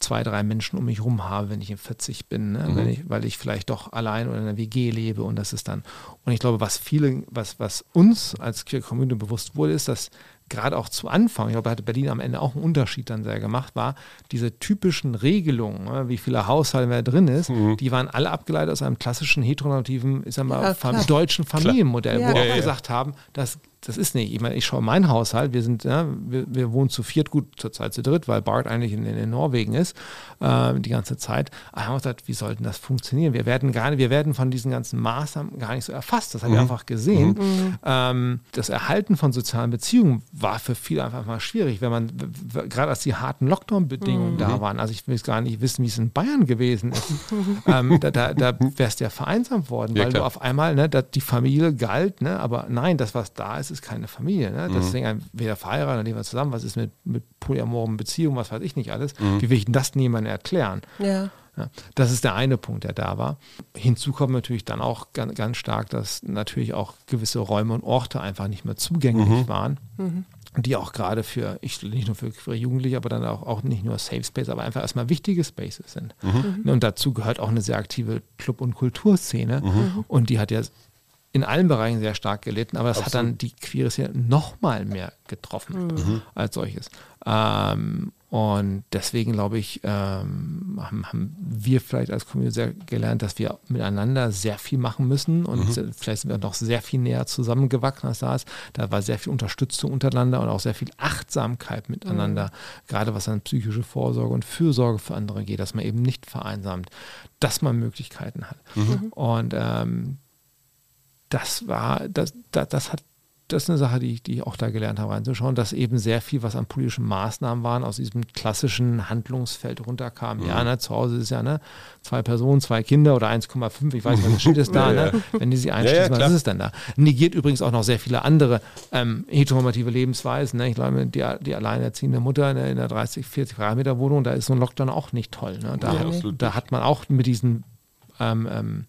zwei, drei Menschen um mich rum habe, wenn ich in 40 bin, ne? wenn ich, weil ich vielleicht doch allein oder in einer WG lebe und das ist dann. Und ich glaube, was viele, was, was uns als Queer Community bewusst wurde, ist, dass gerade auch zu Anfang, ich glaube, da hatte Berlin am Ende auch einen Unterschied dann sehr gemacht, war diese typischen Regelungen, ne, wie viele Haushalte wer drin ist, die waren alle abgeleitet aus einem klassischen heteronormativen, ich sag mal, Ja, fam deutschen Familienmodell, Ja. wo Ja, auch ja, ja. gesagt haben, dass das ist nicht. Ich meine, ich schaue meinen Haushalt, wir sind, ja, wir, wir wohnen zu viert, gut, zurzeit zu dritt, weil Bart eigentlich in, in Norwegen ist, äh, die ganze Zeit. Aber haben wir gesagt, wie sollten das funktionieren? Wir werden gar nicht, wir werden von diesen ganzen Maßnahmen gar nicht so erfasst. Das haben wir einfach gesehen. Ähm, das Erhalten von sozialen Beziehungen war für viele einfach mal schwierig, wenn man, gerade als die harten Lockdown-Bedingungen da waren. Also ich will jetzt gar nicht wissen, wie es in Bayern gewesen ist. ähm, da da, da wärst du ja vereinsamt worden, Ja, weil du klar. auf einmal, ne, die Familie galt, ne, aber nein, das, was da ist, ist keine Familie. Ne? Mhm. Deswegen weder verheiratet, noch leben wir zusammen, was ist mit, mit polyamoren Beziehungen, was weiß ich nicht alles. Mhm. Wie will ich denn das niemandem erklären? ja. Ja, das ist der eine Punkt, der da war. Hinzu kommt natürlich dann auch ganz, ganz stark, dass natürlich auch gewisse Räume und Orte einfach nicht mehr zugänglich Mhm. waren. die auch gerade für, ich nicht nur für, für Jugendliche, aber dann auch, auch nicht nur Safe Space, aber einfach erstmal wichtige Spaces sind. Mhm. Und dazu gehört auch eine sehr aktive Club- und Kulturszene. Mhm. Und die hat ja in allen Bereichen sehr stark gelitten, aber das Absolut. hat dann die queere Szene noch mal mehr getroffen mhm. als solches. Ähm, und deswegen glaube ich, ähm, haben, haben, wir vielleicht als Community sehr gelernt, dass wir miteinander sehr viel machen müssen und mhm. vielleicht sind wir noch sehr viel näher zusammengewachsen als da ist. Da war sehr viel Unterstützung untereinander und auch sehr viel Achtsamkeit miteinander, mhm. gerade was an psychische Vorsorge und Fürsorge für andere geht, dass man eben nicht vereinsamt, dass man Möglichkeiten hat. Mhm. Und ähm, das war, das, das, das hat das ist eine Sache, die, die ich auch da gelernt habe, reinzuschauen, dass eben sehr viel, was an politischen Maßnahmen waren, aus diesem klassischen Handlungsfeld runterkam. Mhm. Ja, ne, zu Hause ist ja ne, zwei Personen, zwei Kinder oder 1,5, ich weiß nicht, was steht es da, ja, ne? wenn die sie einschließen, ja, ja, was ist es denn da? Negiert übrigens auch noch sehr viele andere ähm, heteronormative Lebensweisen. Ne? Ich glaube, die, die alleinerziehende Mutter ne, in der 30, 40 Quadratmeter Wohnung, da ist so ein Lockdown auch nicht toll. Ne? Da, da hat man auch mit diesen ähm, ähm,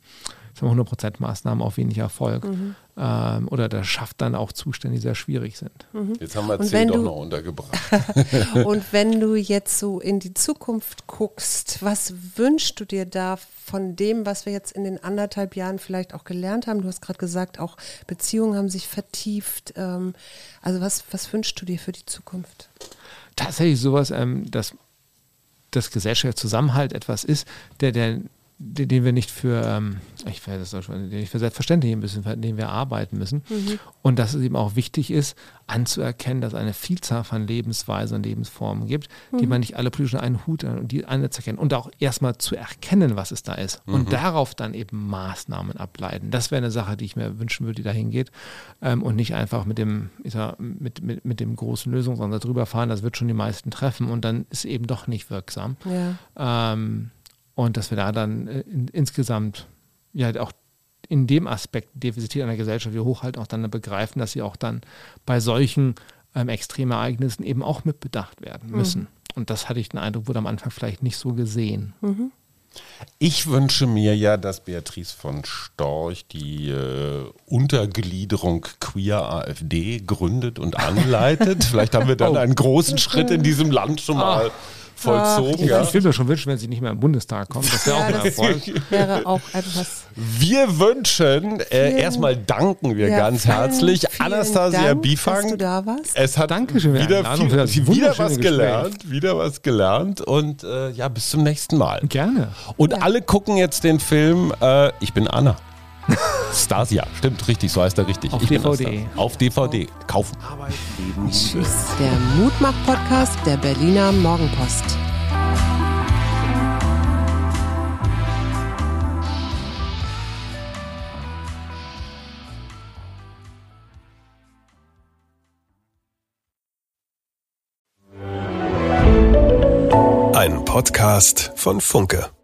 100% Maßnahmen auch wenig Erfolg. Mhm. Ähm, oder das schafft dann auch Zustände, die sehr schwierig sind. Mhm. Jetzt haben wir zehn doch noch untergebracht. und wenn du jetzt so in die Zukunft guckst, was wünschst du dir da von dem, was wir jetzt in den anderthalb Jahren vielleicht auch gelernt haben? Du hast gerade gesagt, auch Beziehungen haben sich vertieft. Ähm, also was, was wünschst du dir für die Zukunft? Tatsächlich sowas, ähm, dass das gesellschaftliche Zusammenhalt etwas ist, der, der den, den wir nicht für, ähm, ich weiß das schon, den nicht für selbstverständlich ein bisschen, für den wir arbeiten müssen. Mhm. Und dass es eben auch wichtig ist, anzuerkennen, dass es eine Vielzahl von Lebensweisen und Lebensformen gibt, mhm. die man nicht alle politisch in einen Hut und die anzuerkennen und auch erstmal zu erkennen, was es da ist mhm. und darauf dann eben Maßnahmen ableiten. Das wäre eine Sache, die ich mir wünschen würde, die dahin geht ähm, und nicht einfach mit dem, ich sag, mit, mit, mit dem großen Lösungsansatz drüber fahren, das wird schon die meisten treffen und dann ist eben doch nicht wirksam. Ja. Ähm, und dass wir da dann äh, in, insgesamt ja auch in dem Aspekt Diversität einer Gesellschaft wie hochhalten, auch dann begreifen, dass sie auch dann bei solchen ähm, extremen Ereignissen eben auch mitbedacht werden müssen. Mhm. Und das hatte ich den Eindruck, wurde am Anfang vielleicht nicht so gesehen. Mhm. Ich wünsche mir ja, dass Beatrice von Storch die äh, Untergliederung Queer AfD gründet und anleitet. Vielleicht haben wir dann oh. einen großen Schritt in diesem Land schon mal. Oh vollzogen. Ja. Ich würde mir schon wünschen, wenn sie nicht mehr im Bundestag kommt. Das wäre ja, auch ein Erfolg. Wäre auch etwas. Wir wünschen, äh, erstmal danken wir ja, ganz herzlich vielen Anastasia Dank, Bifang. Dass du da warst. Es hat Dankeschön wieder, viel, wieder was gelernt. Wieder was gelernt. Und äh, ja, bis zum nächsten Mal. Gerne. Und ja. alle gucken jetzt den Film äh, Ich bin Anna. Stasia, stimmt, richtig, so heißt er richtig. Auf ich DVD. Auf DVD. Kaufen. Arbeit, Leben, Tschüss. Der Mutmach-Podcast der Berliner Morgenpost. Ein Podcast von Funke.